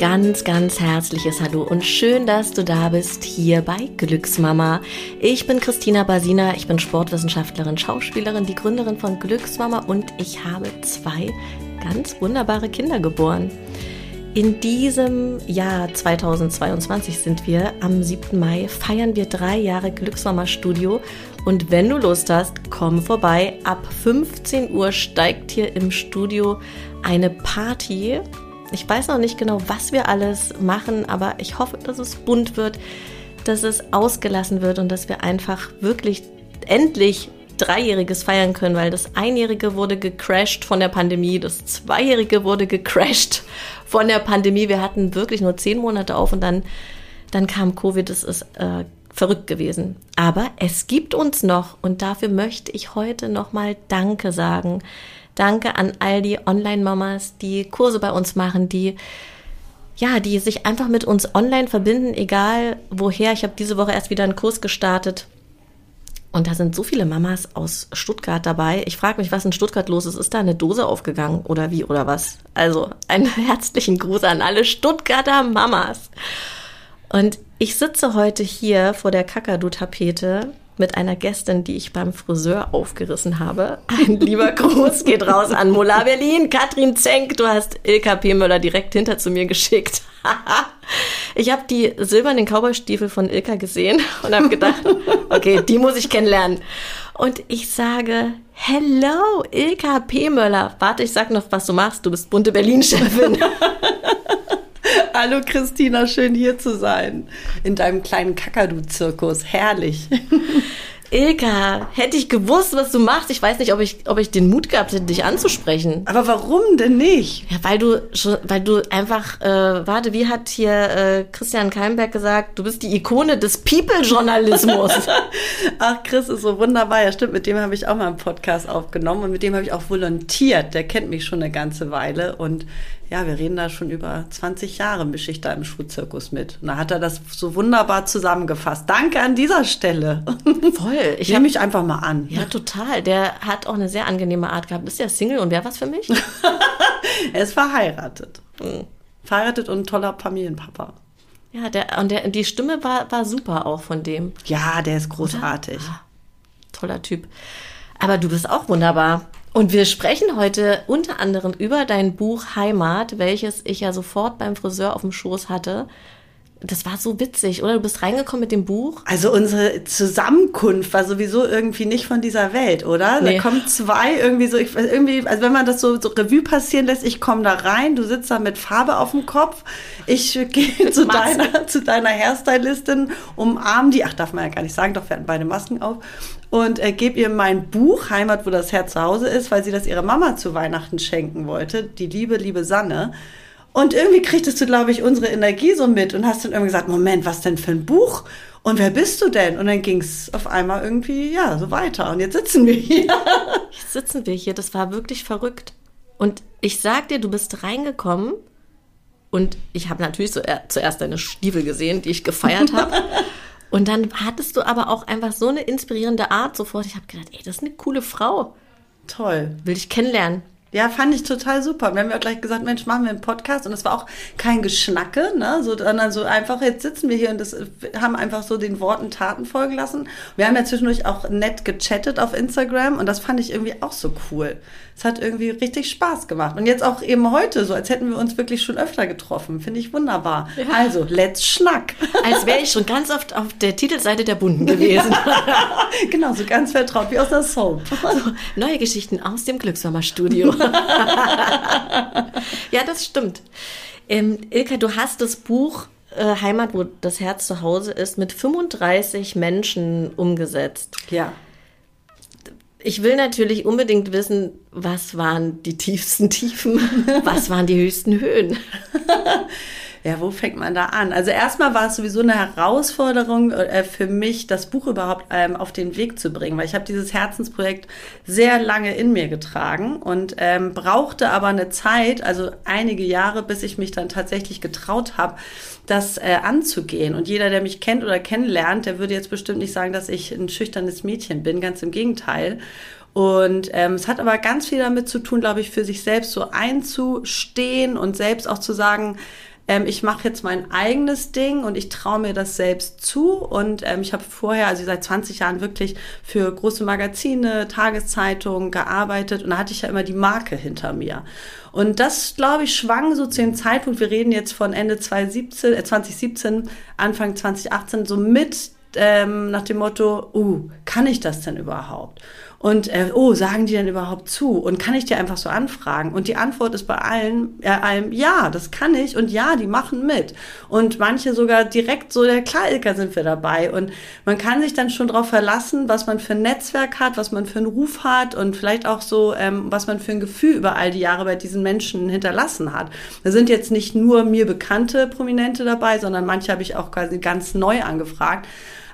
ganz, ganz herzliches Hallo und schön, dass du da bist hier bei Glücksmama. Ich bin Christina Basina, ich bin Sportwissenschaftlerin, Schauspielerin, die Gründerin von Glücksmama und ich habe zwei ganz wunderbare Kinder geboren. In diesem Jahr 2022 sind wir, am 7. Mai, feiern wir drei Jahre Glücksmama Studio. Und wenn du Lust hast, komm vorbei. Ab 15 Uhr steigt hier im Studio eine Party. Ich weiß noch nicht genau, was wir alles machen, aber ich hoffe, dass es bunt wird, dass es ausgelassen wird und dass wir einfach wirklich endlich Dreijähriges feiern können, weil das Einjährige wurde gecrashed von der Pandemie, das Zweijährige wurde gecrashed von der Pandemie. Wir hatten wirklich nur zehn Monate auf und dann, dann kam Covid. Das ist äh, verrückt gewesen. Aber es gibt uns noch und dafür möchte ich heute nochmal Danke sagen. Danke an all die Online-Mamas, die Kurse bei uns machen, die ja, die sich einfach mit uns online verbinden, egal woher. Ich habe diese Woche erst wieder einen Kurs gestartet und da sind so viele Mamas aus Stuttgart dabei. Ich frage mich, was in Stuttgart los ist. Ist da eine Dose aufgegangen oder wie oder was? Also einen herzlichen Gruß an alle Stuttgarter Mamas. Und ich sitze heute hier vor der Kakadu-Tapete mit einer Gästin, die ich beim Friseur aufgerissen habe. Ein lieber Gruß geht raus an Mola Berlin. Katrin Zenk, du hast Ilka P. Möller direkt hinter zu mir geschickt. ich habe die silbernen Cowboystiefel von Ilka gesehen und habe gedacht, okay, die muss ich kennenlernen. Und ich sage, hello, Ilka P. Möller. Warte, ich sag noch, was du machst. Du bist bunte Berlin-Chefin. Hallo Christina, schön hier zu sein. In deinem kleinen Kakadu-Zirkus. Herrlich. Ilka, hätte ich gewusst, was du machst, ich weiß nicht, ob ich, ob ich den Mut gehabt hätte, dich anzusprechen. Aber warum denn nicht? Ja, weil du schon, weil du einfach, äh, warte, wie hat hier äh, Christian Keimberg gesagt, du bist die Ikone des People-Journalismus. Ach, Chris ist so wunderbar. Ja, stimmt, mit dem habe ich auch mal einen Podcast aufgenommen und mit dem habe ich auch volontiert. Der kennt mich schon eine ganze Weile und ja, wir reden da schon über 20 Jahre, mische ich da im Schuhzirkus mit. Und da hat er das so wunderbar zusammengefasst. Danke an dieser Stelle. Voll. Ich nehme mich einfach mal an. Ja, total. Der hat auch eine sehr angenehme Art gehabt. Ist ja Single und wer was für mich? er ist verheiratet. Mhm. Verheiratet und ein toller Familienpapa. Ja, der, und der, die Stimme war, war super auch von dem. Ja, der ist großartig. Ah, toller Typ. Aber du bist auch wunderbar. Und wir sprechen heute unter anderem über dein Buch Heimat, welches ich ja sofort beim Friseur auf dem Schoß hatte. Das war so witzig, oder? Du bist reingekommen mit dem Buch. Also unsere Zusammenkunft war sowieso irgendwie nicht von dieser Welt, oder? Nee. Da kommen zwei irgendwie so, ich, irgendwie, also wenn man das so, so Revue passieren lässt, ich komme da rein, du sitzt da mit Farbe auf dem Kopf, ich gehe zu deiner, zu deiner Hairstylistin, umarm die, ach darf man ja gar nicht sagen, doch wir hatten beide Masken auf und äh, gebe ihr mein Buch Heimat, wo das Herz zu Hause ist, weil sie das ihrer Mama zu Weihnachten schenken wollte, die liebe, liebe Sanne. Und irgendwie kriegtest du, glaube ich, unsere Energie so mit und hast dann irgendwie gesagt, Moment, was denn für ein Buch? Und wer bist du denn? Und dann ging es auf einmal irgendwie, ja, so weiter. Und jetzt sitzen wir hier. Jetzt sitzen wir hier. Das war wirklich verrückt. Und ich sag dir, du bist reingekommen und ich habe natürlich so, äh, zuerst deine Stiefel gesehen, die ich gefeiert habe. und dann hattest du aber auch einfach so eine inspirierende Art sofort. Ich habe gedacht, ey, das ist eine coole Frau. Toll. Will ich kennenlernen. Ja, fand ich total super. Wir haben ja gleich gesagt, Mensch, machen wir einen Podcast und es war auch kein Geschnacke, ne, so, sondern so einfach, jetzt sitzen wir hier und das haben einfach so den Worten Taten folgen lassen. Wir haben ja zwischendurch auch nett gechattet auf Instagram und das fand ich irgendwie auch so cool. Es hat irgendwie richtig Spaß gemacht. Und jetzt auch eben heute, so als hätten wir uns wirklich schon öfter getroffen. Finde ich wunderbar. Ja. Also, let's schnack. Als wäre ich schon ganz oft auf der Titelseite der Bunden gewesen. Ja. genau, so ganz vertraut wie aus der Soap. Also, neue Geschichten aus dem Glückshammer-Studio. ja, das stimmt. Ähm, Ilka, du hast das Buch äh, Heimat, wo das Herz zu Hause ist, mit 35 Menschen umgesetzt. Ja. Ich will natürlich unbedingt wissen, was waren die tiefsten Tiefen, was waren die höchsten Höhen. Ja, wo fängt man da an? Also erstmal war es sowieso eine Herausforderung äh, für mich, das Buch überhaupt ähm, auf den Weg zu bringen, weil ich habe dieses Herzensprojekt sehr lange in mir getragen und ähm, brauchte aber eine Zeit, also einige Jahre, bis ich mich dann tatsächlich getraut habe, das äh, anzugehen. Und jeder, der mich kennt oder kennenlernt, der würde jetzt bestimmt nicht sagen, dass ich ein schüchternes Mädchen bin, ganz im Gegenteil. Und ähm, es hat aber ganz viel damit zu tun, glaube ich, für sich selbst so einzustehen und selbst auch zu sagen, ähm, ich mache jetzt mein eigenes Ding und ich traue mir das selbst zu. Und ähm, ich habe vorher, also seit 20 Jahren wirklich für große Magazine, Tageszeitungen gearbeitet und da hatte ich ja immer die Marke hinter mir. Und das, glaube ich, schwang so zu dem Zeitpunkt, wir reden jetzt von Ende 2017, äh 2017, Anfang 2018, so mit ähm, nach dem Motto, uh, kann ich das denn überhaupt? Und äh, oh, sagen die denn überhaupt zu? Und kann ich die einfach so anfragen? Und die Antwort ist bei allen, äh, allem, ja, das kann ich und ja, die machen mit. Und manche sogar direkt so, ja klar, Ilka, sind wir dabei. Und man kann sich dann schon darauf verlassen, was man für ein Netzwerk hat, was man für einen Ruf hat und vielleicht auch so, ähm, was man für ein Gefühl über all die Jahre bei diesen Menschen hinterlassen hat. Da sind jetzt nicht nur mir bekannte Prominente dabei, sondern manche habe ich auch quasi ganz neu angefragt.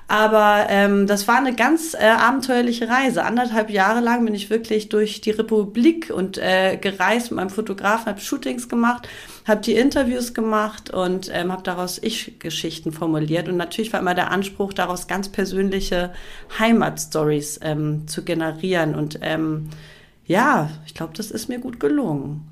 Aber ähm, das war eine ganz äh, abenteuerliche Reise. Anderthalb Jahre lang bin ich wirklich durch die Republik und äh, gereist mit meinem Fotografen, habe Shootings gemacht, habe die Interviews gemacht und ähm, habe daraus Ich-Geschichten formuliert. Und natürlich war immer der Anspruch, daraus ganz persönliche Heimatstories ähm, zu generieren. Und ähm, ja, ich glaube, das ist mir gut gelungen.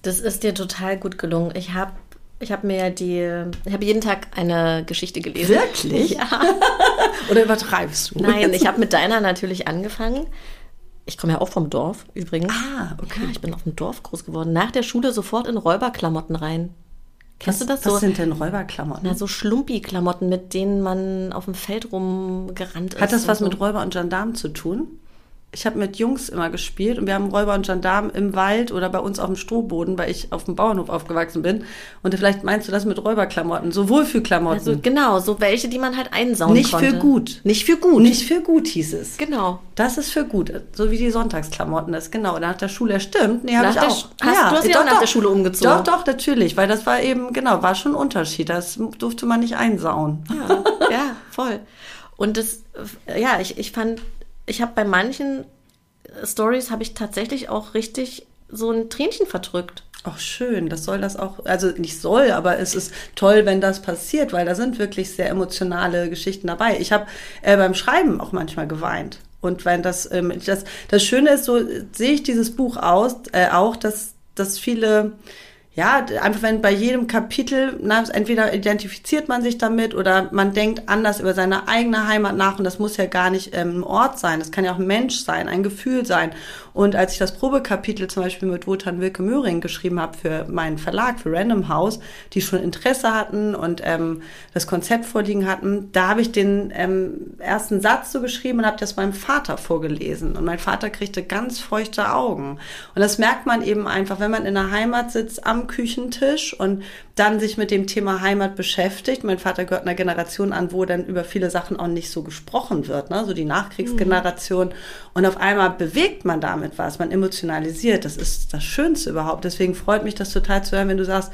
Das ist dir total gut gelungen. Ich habe ich habe mir die, ich habe jeden Tag eine Geschichte gelesen. Wirklich? Ja. Oder übertreibst du? Nein, ich habe mit deiner natürlich angefangen. Ich komme ja auch vom Dorf übrigens. Ah, okay. Ja, ich bin auf dem Dorf groß geworden. Nach der Schule sofort in Räuberklamotten rein. Kennst was, du das? Was so? sind denn Räuberklamotten? Na, so Schlumpi-Klamotten, mit denen man auf dem Feld rumgerannt ist. Hat das was so. mit Räuber und Gendarmen zu tun? Ich habe mit Jungs immer gespielt und wir haben Räuber und Gendarmen im Wald oder bei uns auf dem Strohboden, weil ich auf dem Bauernhof aufgewachsen bin. Und vielleicht meinst du das mit Räuberklamotten, so Wohlfühlklamotten. Also genau, so welche, die man halt einsauen Nicht konnte. für gut. Nicht für gut. Nicht für gut hieß es. Genau. Das ist für gut, so wie die Sonntagsklamotten ist. Genau, nach der Schule, stimmt. Nee, habe ich auch. Hast, ja, du hast ja auch nach der Schule umgezogen. Doch, doch, natürlich, weil das war eben, genau, war schon ein Unterschied. Das durfte man nicht einsauen. Ja, ja voll. Und das, ja, ich, ich fand, ich habe bei manchen Stories habe ich tatsächlich auch richtig so ein Tränchen verdrückt. Ach schön, das soll das auch, also nicht soll, aber es ist toll, wenn das passiert, weil da sind wirklich sehr emotionale Geschichten dabei. Ich habe äh, beim Schreiben auch manchmal geweint. Und wenn das, ähm, das, das Schöne ist, so sehe ich dieses Buch aus, äh, auch, dass, dass viele ja, einfach wenn bei jedem Kapitel, na, entweder identifiziert man sich damit oder man denkt anders über seine eigene Heimat nach und das muss ja gar nicht ähm, ein Ort sein, das kann ja auch ein Mensch sein, ein Gefühl sein. Und als ich das Probekapitel zum Beispiel mit Wotan Wilke Möhring geschrieben habe für meinen Verlag, für Random House, die schon Interesse hatten und ähm, das Konzept vorliegen hatten, da habe ich den ähm, ersten Satz so geschrieben und habe das meinem Vater vorgelesen. Und mein Vater kriegte ganz feuchte Augen. Und das merkt man eben einfach, wenn man in der Heimat sitzt, am Küchentisch und dann sich mit dem Thema Heimat beschäftigt. Mein Vater gehört einer Generation an, wo dann über viele Sachen auch nicht so gesprochen wird, ne? so die Nachkriegsgeneration. Mhm. Und auf einmal bewegt man damit was, man emotionalisiert. Das ist das Schönste überhaupt. Deswegen freut mich das total zu hören, wenn du sagst,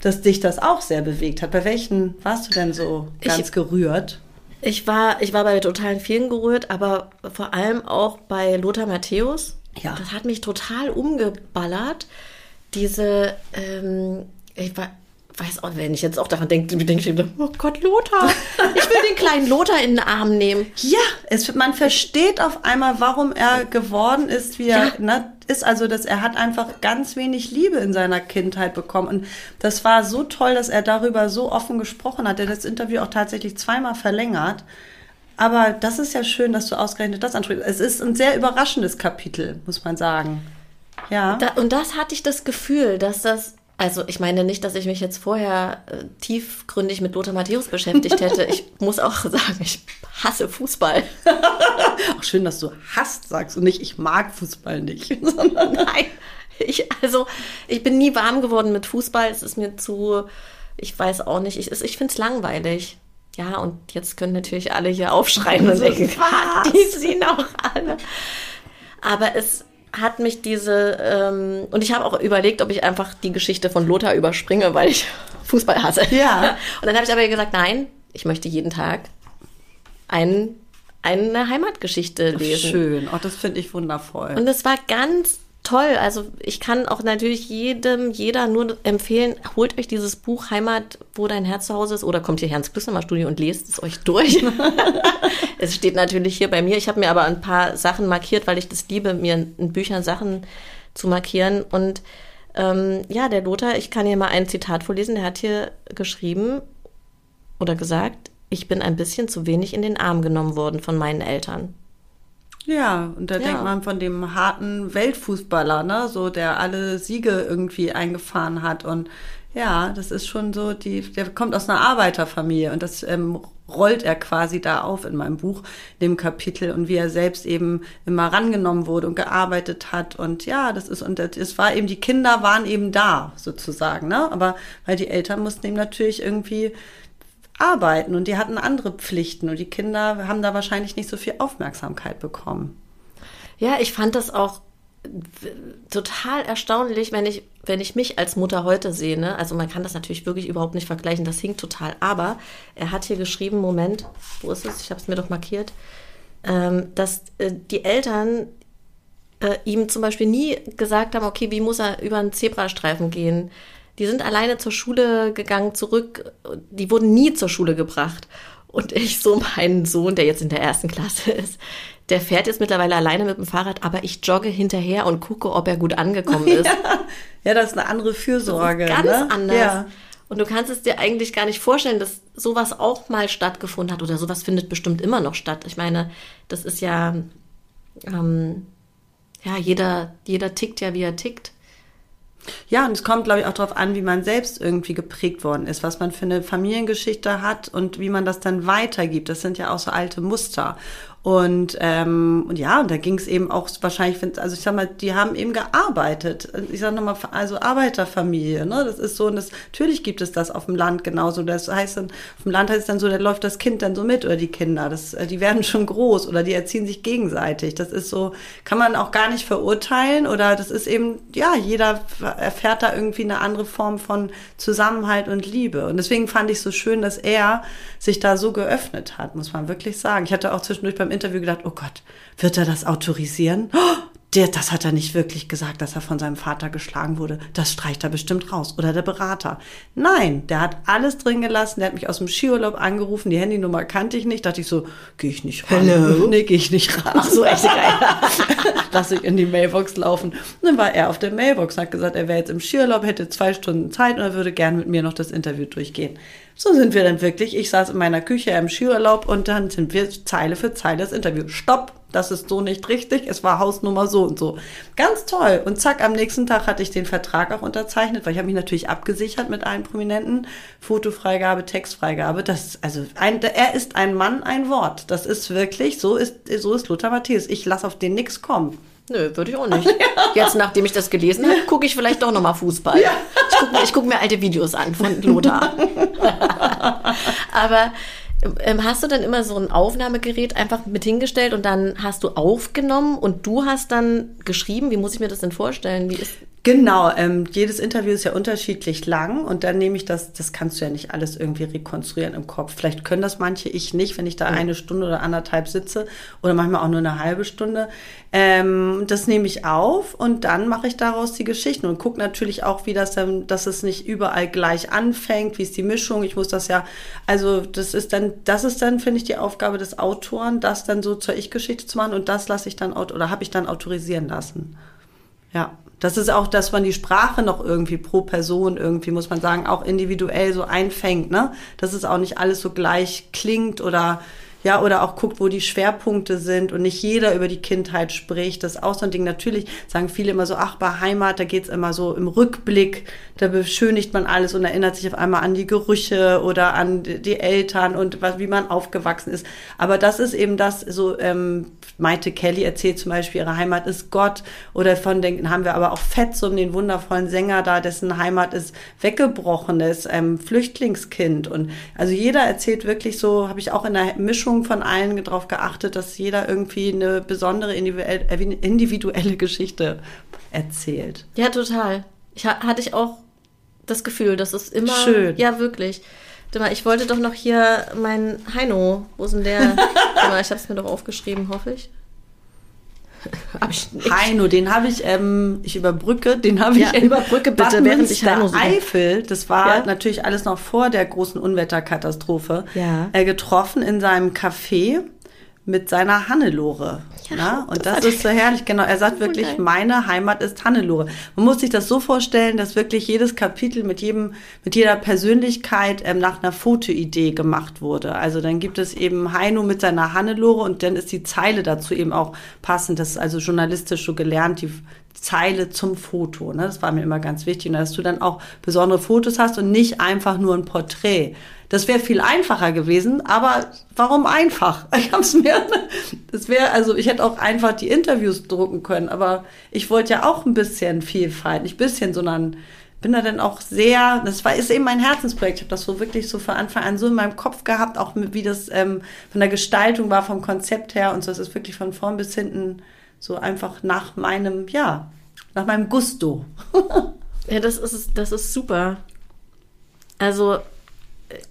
dass dich das auch sehr bewegt hat. Bei welchen warst du denn so ganz ich, gerührt? Ich war, ich war bei total vielen gerührt, aber vor allem auch bei Lothar Matthäus. Ja. Das hat mich total umgeballert. Diese, ähm, ich war, weiß auch, wenn ich jetzt auch daran denke, denke ich mir, oh Gott, Lothar, ich will den kleinen Lothar in den Arm nehmen. Ja, es, man versteht auf einmal, warum er geworden ist, wie er ja. ne, ist. Also, dass er hat einfach ganz wenig Liebe in seiner Kindheit bekommen. Und das war so toll, dass er darüber so offen gesprochen hat. Er hat das Interview auch tatsächlich zweimal verlängert. Aber das ist ja schön, dass du ausgerechnet das ansprichst. Es ist ein sehr überraschendes Kapitel, muss man sagen. Ja. Da, und das hatte ich das Gefühl, dass das also ich meine nicht, dass ich mich jetzt vorher äh, tiefgründig mit Lothar Matthäus beschäftigt hätte. Ich muss auch sagen, ich hasse Fußball. auch schön, dass du hasst sagst und nicht, ich mag Fußball nicht. Nein, ich, also ich bin nie warm geworden mit Fußball. Es ist mir zu, ich weiß auch nicht, ich, ich finde es langweilig. Ja, und jetzt können natürlich alle hier aufschreien und denken, die sind auch alle. Aber es, hat mich diese, ähm, und ich habe auch überlegt, ob ich einfach die Geschichte von Lothar überspringe, weil ich Fußball hasse. Ja. Und dann habe ich aber gesagt, nein, ich möchte jeden Tag ein, eine Heimatgeschichte lesen. Schön, oh, das finde ich wundervoll. Und es war ganz toll. Also ich kann auch natürlich jedem, jeder nur empfehlen, holt euch dieses Buch Heimat, wo dein Herz zu Hause ist oder kommt hierher ins Glücksnummer-Studio und lest es euch durch. es steht natürlich hier bei mir. Ich habe mir aber ein paar Sachen markiert, weil ich das liebe, mir in Büchern Sachen zu markieren und Ähm, ja, der Lothar, ich kann hier mal ein Zitat vorlesen, der hat hier geschrieben oder gesagt, ich bin ein bisschen zu wenig in den Arm genommen worden von meinen Eltern. Ja, und da ja. denkt man von dem harten Weltfußballer, ne, so der alle Siege irgendwie eingefahren hat und ja, das ist schon so, die, der kommt aus einer Arbeiterfamilie und das ähm, rollt er quasi da auf in meinem Buch, dem Kapitel und wie er selbst eben immer rangenommen wurde und gearbeitet hat und ja, das ist und es war eben die Kinder waren eben da sozusagen, ne? Aber weil die Eltern mussten eben natürlich irgendwie arbeiten und die hatten andere Pflichten und die Kinder haben da wahrscheinlich nicht so viel Aufmerksamkeit bekommen. Ja, ich fand das auch total erstaunlich, wenn ich, wenn ich mich als Mutter heute sehe. Ne? Also man kann das natürlich wirklich überhaupt nicht vergleichen, das hinkt total. Aber er hat hier geschrieben, Moment, wo ist es? Ich habe es mir doch markiert, ähm, dass äh, die Eltern äh, ihm zum Beispiel nie gesagt haben, okay, wie muss er über einen Zebrastreifen gehen? Die sind alleine zur Schule gegangen, zurück. Die wurden nie zur Schule gebracht. Und ich so meinen Sohn, der jetzt in der ersten Klasse ist, der fährt jetzt mittlerweile alleine mit dem Fahrrad, aber ich jogge hinterher und gucke, ob er gut angekommen ist. Ja, ja das ist eine andere Fürsorge. ganz ne? anders. Ja. Und du kannst es dir eigentlich gar nicht vorstellen, dass sowas auch mal stattgefunden hat oder sowas findet bestimmt immer noch statt. Ich meine, das ist ja, ähm, ja, jeder, jeder tickt ja, wie er tickt. Ja, und es kommt, glaube ich, auch darauf an, wie man selbst irgendwie geprägt worden ist, was man für eine Familiengeschichte hat und wie man das dann weitergibt. Das sind ja auch so alte Muster. Und, ähm, und ja, und da ging es eben auch wahrscheinlich, also ich sag mal, die haben eben gearbeitet. Ich sag nochmal, also Arbeiterfamilie, ne? Das ist so, und das, natürlich gibt es das auf dem Land genauso. Das heißt dann, auf dem Land heißt es dann so, da läuft das Kind dann so mit oder die Kinder. Das, äh, die werden schon groß oder die erziehen sich gegenseitig. Das ist so, kann man auch gar nicht verurteilen oder das ist eben, ja, jeder erfährt da irgendwie eine andere Form von Zusammenhalt und Liebe. Und deswegen fand ich so schön, dass er sich da so geöffnet hat, muss man wirklich sagen. Ich hatte auch zwischendurch beim Interview gedacht, oh Gott, wird er das autorisieren? Oh, der, das hat er nicht wirklich gesagt, dass er von seinem Vater geschlagen wurde. Das streicht er bestimmt raus. Oder der Berater. Nein, der hat alles drin gelassen. Der hat mich aus dem Skiurlaub angerufen. Die Handynummer kannte ich nicht. Dachte ich so, gehe ich nicht ran. Hello? Nee, gehe ich nicht ran. Ach so, echt geil. Lass ich in die Mailbox laufen. Und dann war er auf der Mailbox und hat gesagt, er wäre jetzt im Skiurlaub, hätte zwei Stunden Zeit und er würde gerne mit mir noch das Interview durchgehen. So sind wir dann wirklich. Ich saß in meiner Küche im Skiurlaub und dann sind wir Zeile für Zeile das Interview. Stopp, das ist so nicht richtig. Es war Hausnummer so und so. Ganz toll. Und zack, am nächsten Tag hatte ich den Vertrag auch unterzeichnet, weil ich habe mich natürlich abgesichert mit allen Prominenten. Fotofreigabe, Textfreigabe. Das, also ein, er ist ein Mann, ein Wort. Das ist wirklich, so ist, so ist Lothar Matthäus. Ich lasse auf den nix kommen. Nö, würde ich auch nicht. Jetzt, nachdem ich das gelesen habe, gucke ich vielleicht doch nochmal Fußball. Ja. Ich gucke mir, guck mir alte Videos an von Lothar. Aber ähm, hast du dann immer so ein Aufnahmegerät einfach mit hingestellt und dann hast du aufgenommen und du hast dann geschrieben? Wie muss ich mir das denn vorstellen? Wie ist Genau, ähm, jedes Interview ist ja unterschiedlich lang und dann nehme ich das, das kannst du ja nicht alles irgendwie rekonstruieren im Kopf. Vielleicht können das manche, ich nicht, wenn ich da eine Stunde oder anderthalb sitze oder manchmal auch nur eine halbe Stunde. Ähm, das nehme ich auf und dann mache ich daraus die Geschichten und gucke natürlich auch, wie das dann, dass es nicht überall gleich anfängt, wie ist die Mischung. Ich muss das ja, also das ist dann, das ist dann, finde ich, die Aufgabe des Autoren, das dann so zur Ich-Geschichte zu machen und das lasse ich dann, oder habe ich dann autorisieren lassen. Ja. Das ist auch, dass man die Sprache noch irgendwie pro Person irgendwie, muss man sagen, auch individuell so einfängt, ne? Dass es auch nicht alles so gleich klingt oder ja, oder auch guckt, wo die Schwerpunkte sind und nicht jeder über die Kindheit spricht. Das ist auch so ein Ding. Natürlich sagen viele immer so, ach, bei Heimat, da geht's immer so im Rückblick, da beschönigt man alles und erinnert sich auf einmal an die Gerüche oder an die Eltern und was, wie man aufgewachsen ist. Aber das ist eben das, so ähm, Maite Kelly erzählt zum Beispiel, ihre Heimat ist Gott oder von denken haben wir aber auch Fetzum, den wundervollen Sänger da, dessen Heimat ist weggebrochenes ähm, Flüchtlingskind und also jeder erzählt wirklich so, habe ich auch in der Mischung Mischung von allen darauf geachtet, dass jeder irgendwie eine besondere individuelle Geschichte erzählt. Ja, total. Ich hatte ich auch das Gefühl, dass es immer. Schön. Ja, wirklich. Ich wollte doch noch hier meinen Heino. Wo ist denn der? ich habe es mir doch aufgeschrieben, hoffe ich. hab ich nicht. Heino, den habe ich, ähm, ich überbrücke, den habe ich ja, überbrücke bitte, während ich Heino suche. Eifel, das war ja? natürlich alles noch vor der großen Unwetterkatastrophe, ja. äh, getroffen in seinem Café mit seiner Hannelore. Ja, Na? Und das, das ist so herrlich, genau. Er sagt wirklich, geil. meine Heimat ist Hannelore. Man muss sich das so vorstellen, dass wirklich jedes Kapitel mit jedem, mit jeder Persönlichkeit ähm, nach einer Fotoidee gemacht wurde. Also dann gibt es eben Heino mit seiner Hannelore und dann ist die Zeile dazu eben auch passend. Das ist also journalistisch so gelernt, die Zeile zum Foto. Ne? Das war mir immer ganz wichtig, dass du dann auch besondere Fotos hast und nicht einfach nur ein Porträt. Das wäre viel einfacher gewesen, aber warum einfach? Ich hab's mir, das wäre, also ich hätte auch einfach die Interviews drucken können, aber ich wollte ja auch ein bisschen Vielfalt, nicht bisschen, sondern bin da dann auch sehr, das war ist eben mein Herzensprojekt. Ich habe das so wirklich so von Anfang an so in meinem Kopf gehabt, auch mit, wie das ähm, von der Gestaltung war, vom Konzept her und so. Es ist wirklich von vorn bis hinten so einfach nach meinem, ja, nach meinem Gusto. ja, das ist, das ist super. Also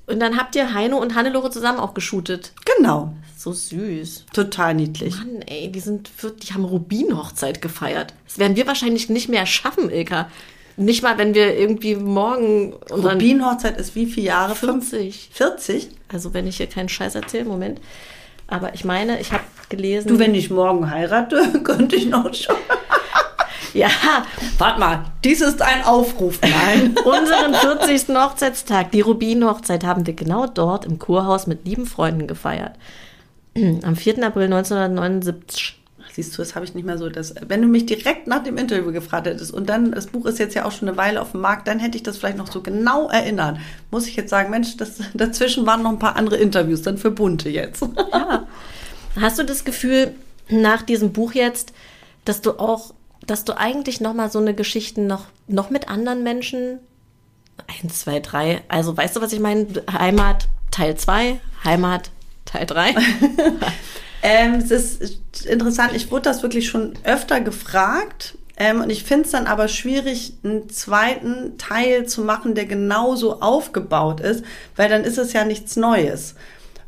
und dann habt ihr Heino und Hannelore zusammen auch geshootet. Genau. So süß. Total niedlich. Mann, ey, die sind, die haben Rubin-Hochzeit gefeiert. Das werden wir wahrscheinlich nicht mehr schaffen, Ilka. Nicht mal, wenn wir irgendwie morgen. Rubin-Hochzeit ist wie viele Jahre? 40. 40? Also, wenn ich hier keinen Scheiß erzähle, Moment. Aber ich meine, ich habe gelesen. Du, wenn ich morgen heirate, könnte ich noch schon. Ja, warte mal, dies ist ein Aufruf. Nein. Unseren 40. Hochzeitstag, die Rubin-Hochzeit, haben wir genau dort im Kurhaus mit lieben Freunden gefeiert. Am 4. April 1979. Siehst du, das habe ich nicht mehr so. Das, wenn du mich direkt nach dem Interview gefragt hättest und dann, das Buch ist jetzt ja auch schon eine Weile auf dem Markt, dann hätte ich das vielleicht noch so genau erinnert. Muss ich jetzt sagen, Mensch, das, dazwischen waren noch ein paar andere Interviews, dann für Bunte jetzt. Ja. Hast du das Gefühl, nach diesem Buch jetzt, dass du auch dass du eigentlich noch mal so eine Geschichte noch, noch mit anderen Menschen, eins, zwei, drei, also weißt du, was ich meine? Heimat Teil zwei, Heimat Teil drei. ähm, es ist interessant, ich wurde das wirklich schon öfter gefragt. Ähm, und ich finde es dann aber schwierig, einen zweiten Teil zu machen, der genauso aufgebaut ist, weil dann ist es ja nichts Neues.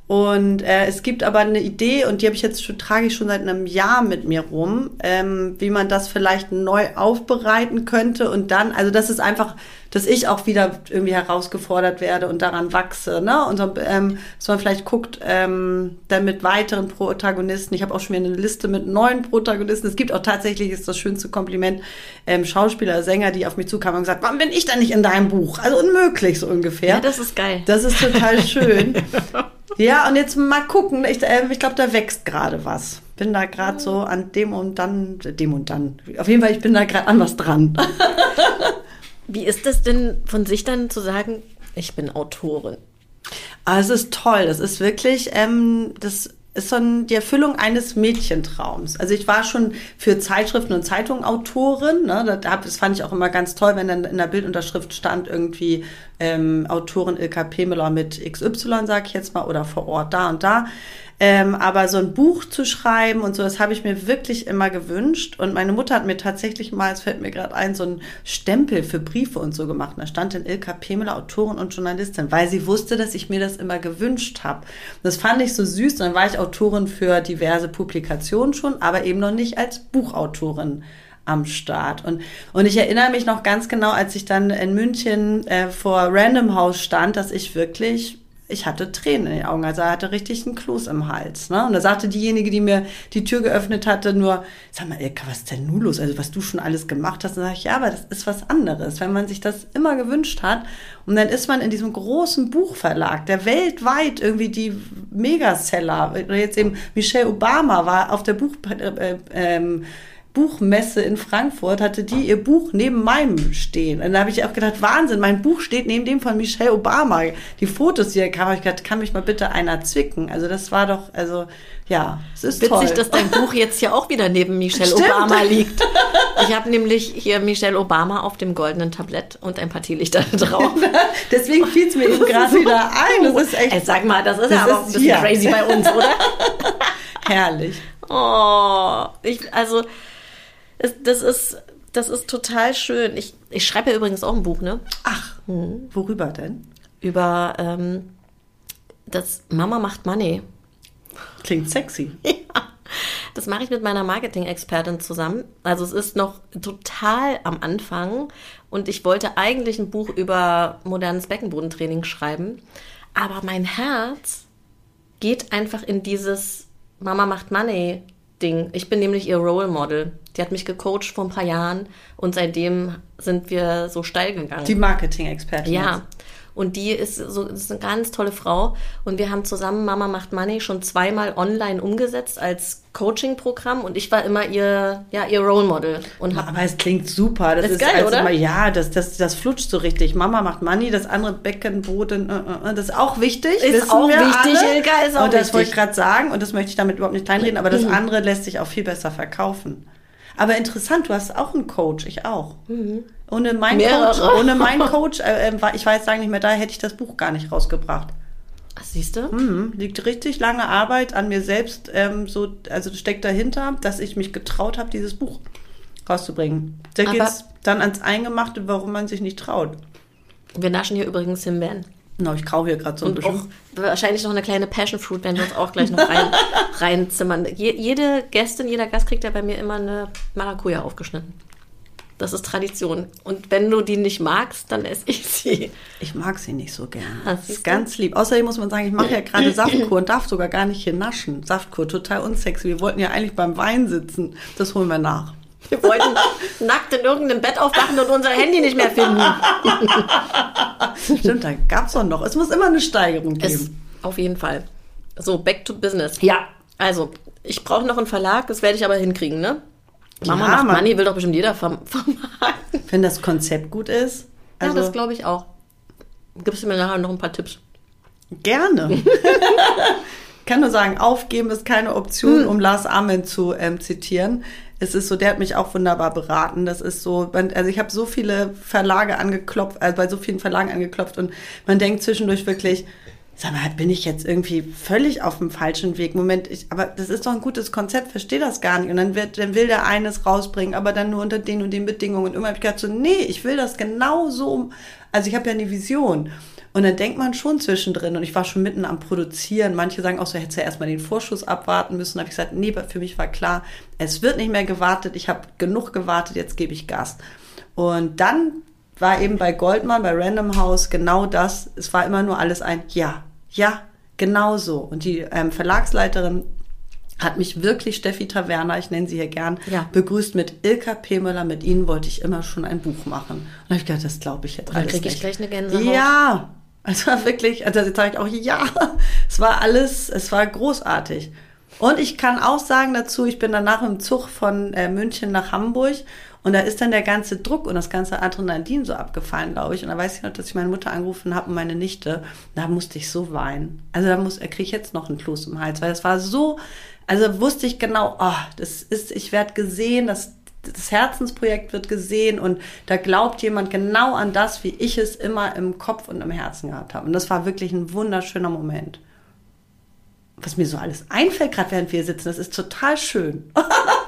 Und äh, es gibt aber eine Idee, und die habe ich jetzt schon, trage ich schon seit einem Jahr mit mir rum, ähm, wie man das vielleicht neu aufbereiten könnte. Und dann, also das ist einfach, dass ich auch wieder irgendwie herausgefordert werde und daran wachse. Ne? Und so, ähm, dass man vielleicht guckt, ähm, dann mit weiteren Protagonisten. Ich habe auch schon wieder eine Liste mit neuen Protagonisten. Es gibt auch tatsächlich, ist das schönste Kompliment, ähm, Schauspieler, Sänger, die auf mich zukamen und gesagt, warum bin ich da nicht in deinem Buch? Also unmöglich, so ungefähr. Ja, das ist geil. Das ist total schön. Ja, und jetzt mal gucken. Ich, äh, ich glaube, da wächst gerade was. Bin da gerade so an dem und dann, dem und dann. Auf jeden Fall, ich bin da gerade an was dran. Wie ist das denn von sich dann zu sagen, ich bin Autorin? Ah, es ist toll. Das ist wirklich, ähm, das ist so die Erfüllung eines Mädchentraums. Also ich war schon für Zeitschriften und Zeitungen Autorin. Ne? Das fand ich auch immer ganz toll, wenn dann in der Bildunterschrift stand irgendwie ähm, Autorin Ilka Pemela mit XY, sag ich jetzt mal, oder vor Ort da und da. Ähm, aber so ein Buch zu schreiben und so, das habe ich mir wirklich immer gewünscht. Und meine Mutter hat mir tatsächlich mal, es fällt mir gerade ein, so ein Stempel für Briefe und so gemacht. Und da stand in Ilka Pemela, Autorin und Journalistin, weil sie wusste, dass ich mir das immer gewünscht habe. Das fand ich so süß. Dann war ich Autorin für diverse Publikationen schon, aber eben noch nicht als Buchautorin am Start. Und, und ich erinnere mich noch ganz genau, als ich dann in München äh, vor Random House stand, dass ich wirklich ich hatte Tränen in den Augen, also er hatte richtig einen Kloß im Hals. Ne? Und da sagte diejenige, die mir die Tür geöffnet hatte, nur, sag mal, Ilka, was ist denn nun los? Also was du schon alles gemacht hast. Und sage ich, ja, aber das ist was anderes, wenn man sich das immer gewünscht hat. Und dann ist man in diesem großen Buchverlag, der weltweit irgendwie die Megaseller, jetzt eben Michelle Obama war auf der Buch... Äh, ähm, Buchmesse in Frankfurt hatte die ihr Buch neben meinem stehen. Und da habe ich auch gedacht, Wahnsinn, mein Buch steht neben dem von Michelle Obama. Die Fotos, die kam, habe ich gedacht, kann mich mal bitte einer zwicken. Also das war doch, also ja, es ist Witzig, toll. dass dein Buch jetzt hier auch wieder neben Michelle Stimmt. Obama liegt. Ich habe nämlich hier Michelle Obama auf dem goldenen Tablett und ein paar Teelichter drauf. Deswegen fiel es mir eben gerade wieder ein. Das ist echt, Ey, sag mal, das ist das ja aber auch ein bisschen hier. crazy bei uns, oder? Herrlich. Oh, ich, also das ist, das ist total schön. Ich, ich schreibe ja übrigens auch ein Buch, ne? Ach, hm. worüber denn? Über ähm, das Mama macht Money. Klingt sexy. Ja. Das mache ich mit meiner Marketing-Expertin zusammen. Also es ist noch total am Anfang und ich wollte eigentlich ein Buch über modernes Beckenbodentraining schreiben, aber mein Herz geht einfach in dieses Mama macht Money Ding. Ich bin nämlich ihr Role Model. Die hat mich gecoacht vor ein paar Jahren und seitdem sind wir so steil gegangen. Die Marketing-Expertin. Ja. Jetzt. Und die ist so ist eine ganz tolle Frau. Und wir haben zusammen Mama macht Money schon zweimal online umgesetzt als Coaching-Programm. Und ich war immer ihr, ja, ihr Role Model. Und hab, Aber es klingt super. Das, das ist, geil, oder? Immer, ja, das, das, das flutscht so richtig. Mama macht Money, das andere Beckenboden, äh, äh, das ist auch wichtig. Ist auch wichtig, alle. Ilka, ist auch Und das wichtig. wollte ich gerade sagen. Und das möchte ich damit überhaupt nicht kleinreden. Aber das mhm. andere lässt sich auch viel besser verkaufen. Aber interessant, du hast auch einen Coach, ich auch. Mhm. Ohne meinen Coach, ohne meinen Coach, äh, äh, ich weiß sagen nicht mehr da, hätte ich das Buch gar nicht rausgebracht. Ach, siehst du? Mhm, liegt richtig lange Arbeit an mir selbst, ähm, so, also steckt dahinter, dass ich mich getraut habe, dieses Buch rauszubringen. Da geht es dann ans Eingemachte, warum man sich nicht traut. Wir naschen hier übrigens Himbeeren. No, ich kau hier gerade so ein und bisschen. Auch wahrscheinlich noch eine kleine Passion Fruit werden wir uns auch gleich noch rein, reinzimmern. Je, jede Gästin, jeder Gast kriegt ja bei mir immer eine Maracuja aufgeschnitten. Das ist Tradition. Und wenn du die nicht magst, dann esse ich sie. Ich mag sie nicht so gern. Ah, das ist ganz lieb. Außerdem muss man sagen, ich mache ja gerade Saftkur und darf sogar gar nicht hier naschen. Saftkur, total unsexy. Wir wollten ja eigentlich beim Wein sitzen. Das holen wir nach. Wir wollten nackt in irgendeinem Bett aufwachen und unser Handy nicht mehr finden. Stimmt, da gab es doch noch. Es muss immer eine Steigerung geben. Es, auf jeden Fall. So, back to business. Ja. Also, ich brauche noch einen Verlag, das werde ich aber hinkriegen, ne? Mama ja, macht Money will doch bestimmt jeder verm vermarkten. Wenn das Konzept gut ist. Also ja, das glaube ich auch. Gibst du mir nachher noch ein paar Tipps? Gerne. ich kann nur sagen, aufgeben ist keine Option, hm. um Lars Amen zu ähm, zitieren. Es ist so, der hat mich auch wunderbar beraten. Das ist so, also ich habe so viele Verlage angeklopft, also bei so vielen Verlagen angeklopft und man denkt zwischendurch wirklich, sag mal, bin ich jetzt irgendwie völlig auf dem falschen Weg? Moment, ich, aber das ist doch ein gutes Konzept, verstehe das gar nicht. Und dann wird, dann will der eines rausbringen, aber dann nur unter den und den Bedingungen. Und immer habe ich gedacht so, nee, ich will das genau so. Also ich habe ja eine Vision. Und dann denkt man schon zwischendrin, und ich war schon mitten am Produzieren. Manche sagen auch so, hättest du ja erstmal den Vorschuss abwarten müssen. Da habe ich gesagt, nee, für mich war klar, es wird nicht mehr gewartet. Ich habe genug gewartet, jetzt gebe ich Gas. Und dann war eben bei Goldman, bei Random House genau das. Es war immer nur alles ein Ja, ja, genau so. Und die ähm, Verlagsleiterin hat mich wirklich, Steffi Taverna, ich nenne sie hier gern, ja. begrüßt mit Ilka Pemöller. Mit ihnen wollte ich immer schon ein Buch machen. Und da habe ich gedacht, das glaube ich jetzt alles kriege ich gleich eine Gänsehaut. Ja, es war wirklich, also jetzt sage ich auch, ja, es war alles, es war großartig. Und ich kann auch sagen dazu, ich bin danach im Zug von äh, München nach Hamburg und da ist dann der ganze Druck und das ganze Adrenalin so abgefallen, glaube ich. Und da weiß ich noch, dass ich meine Mutter angerufen habe und meine Nichte. Da musste ich so weinen. Also da muss, kriege ich jetzt noch einen Kloß im Hals, weil das war so, also wusste ich genau, oh, das ist, ich werde gesehen, das, das Herzensprojekt wird gesehen und da glaubt jemand genau an das, wie ich es immer im Kopf und im Herzen gehabt habe. Und das war wirklich ein wunderschöner Moment was mir so alles einfällt, gerade während wir sitzen, das ist total schön.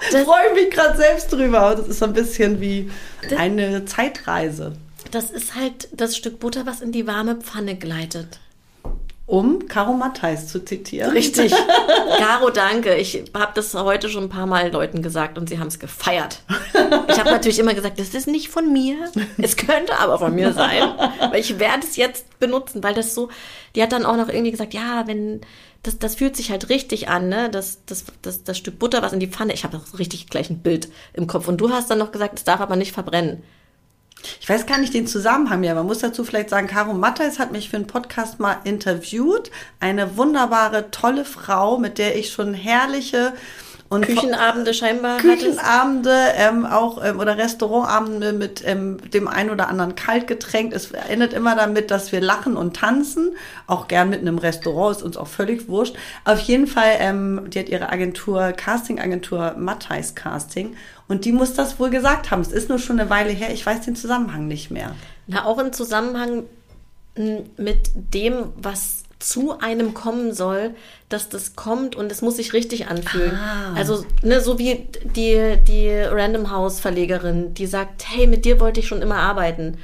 Ich freue mich gerade selbst drüber. Das ist so ein bisschen wie eine Zeitreise. Das ist halt das Stück Butter, was in die warme Pfanne gleitet. Um Caro Matthijs zu zitieren. Richtig. Caro, danke. Ich habe das heute schon ein paar Mal Leuten gesagt und sie haben es gefeiert. Ich habe natürlich immer gesagt, das ist nicht von mir. Es könnte aber von mir sein. Weil ich werde es jetzt benutzen, weil das so. Die hat dann auch noch irgendwie gesagt, ja, wenn das, das fühlt sich halt richtig an, ne? Das, das, das, das Stück Butter, was in die Pfanne. Ich habe so richtig gleich ein Bild im Kopf. Und du hast dann noch gesagt, es darf aber nicht verbrennen. Ich weiß gar nicht den Zusammenhang mehr. Man muss dazu vielleicht sagen, Caro Matthijs hat mich für einen Podcast mal interviewt. Eine wunderbare, tolle Frau, mit der ich schon herrliche und Küchenabende scheinbar Küchenabende ähm, auch ähm, oder Restaurantabende mit ähm, dem ein oder anderen Kaltgetränk. Es endet immer damit, dass wir lachen und tanzen. Auch gern mit einem Restaurant, ist uns auch völlig wurscht. Auf jeden Fall, ähm, die hat ihre Agentur, Casting-Agentur Matthijs Casting. Und die muss das wohl gesagt haben. Es ist nur schon eine Weile her, ich weiß den Zusammenhang nicht mehr. Na, auch im Zusammenhang mit dem, was zu einem kommen soll, dass das kommt und es muss sich richtig anfühlen. Ah. Also, ne, so wie die, die Random House Verlegerin, die sagt, hey, mit dir wollte ich schon immer arbeiten.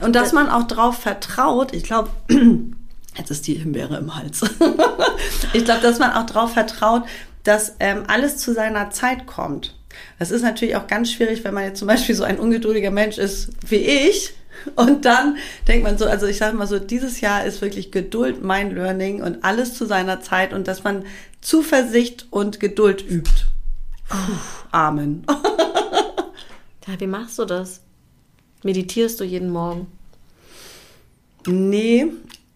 Und dass man auch drauf vertraut, ich glaube, jetzt ist die Himbeere im Hals. ich glaube, dass man auch drauf vertraut, dass ähm, alles zu seiner Zeit kommt. Das ist natürlich auch ganz schwierig, wenn man jetzt zum Beispiel so ein ungeduldiger Mensch ist wie ich, und dann denkt man so, also ich sage mal so, dieses Jahr ist wirklich Geduld mein Learning und alles zu seiner Zeit und dass man Zuversicht und Geduld übt. Puh, Amen. ja, wie machst du das? Meditierst du jeden Morgen? Nee,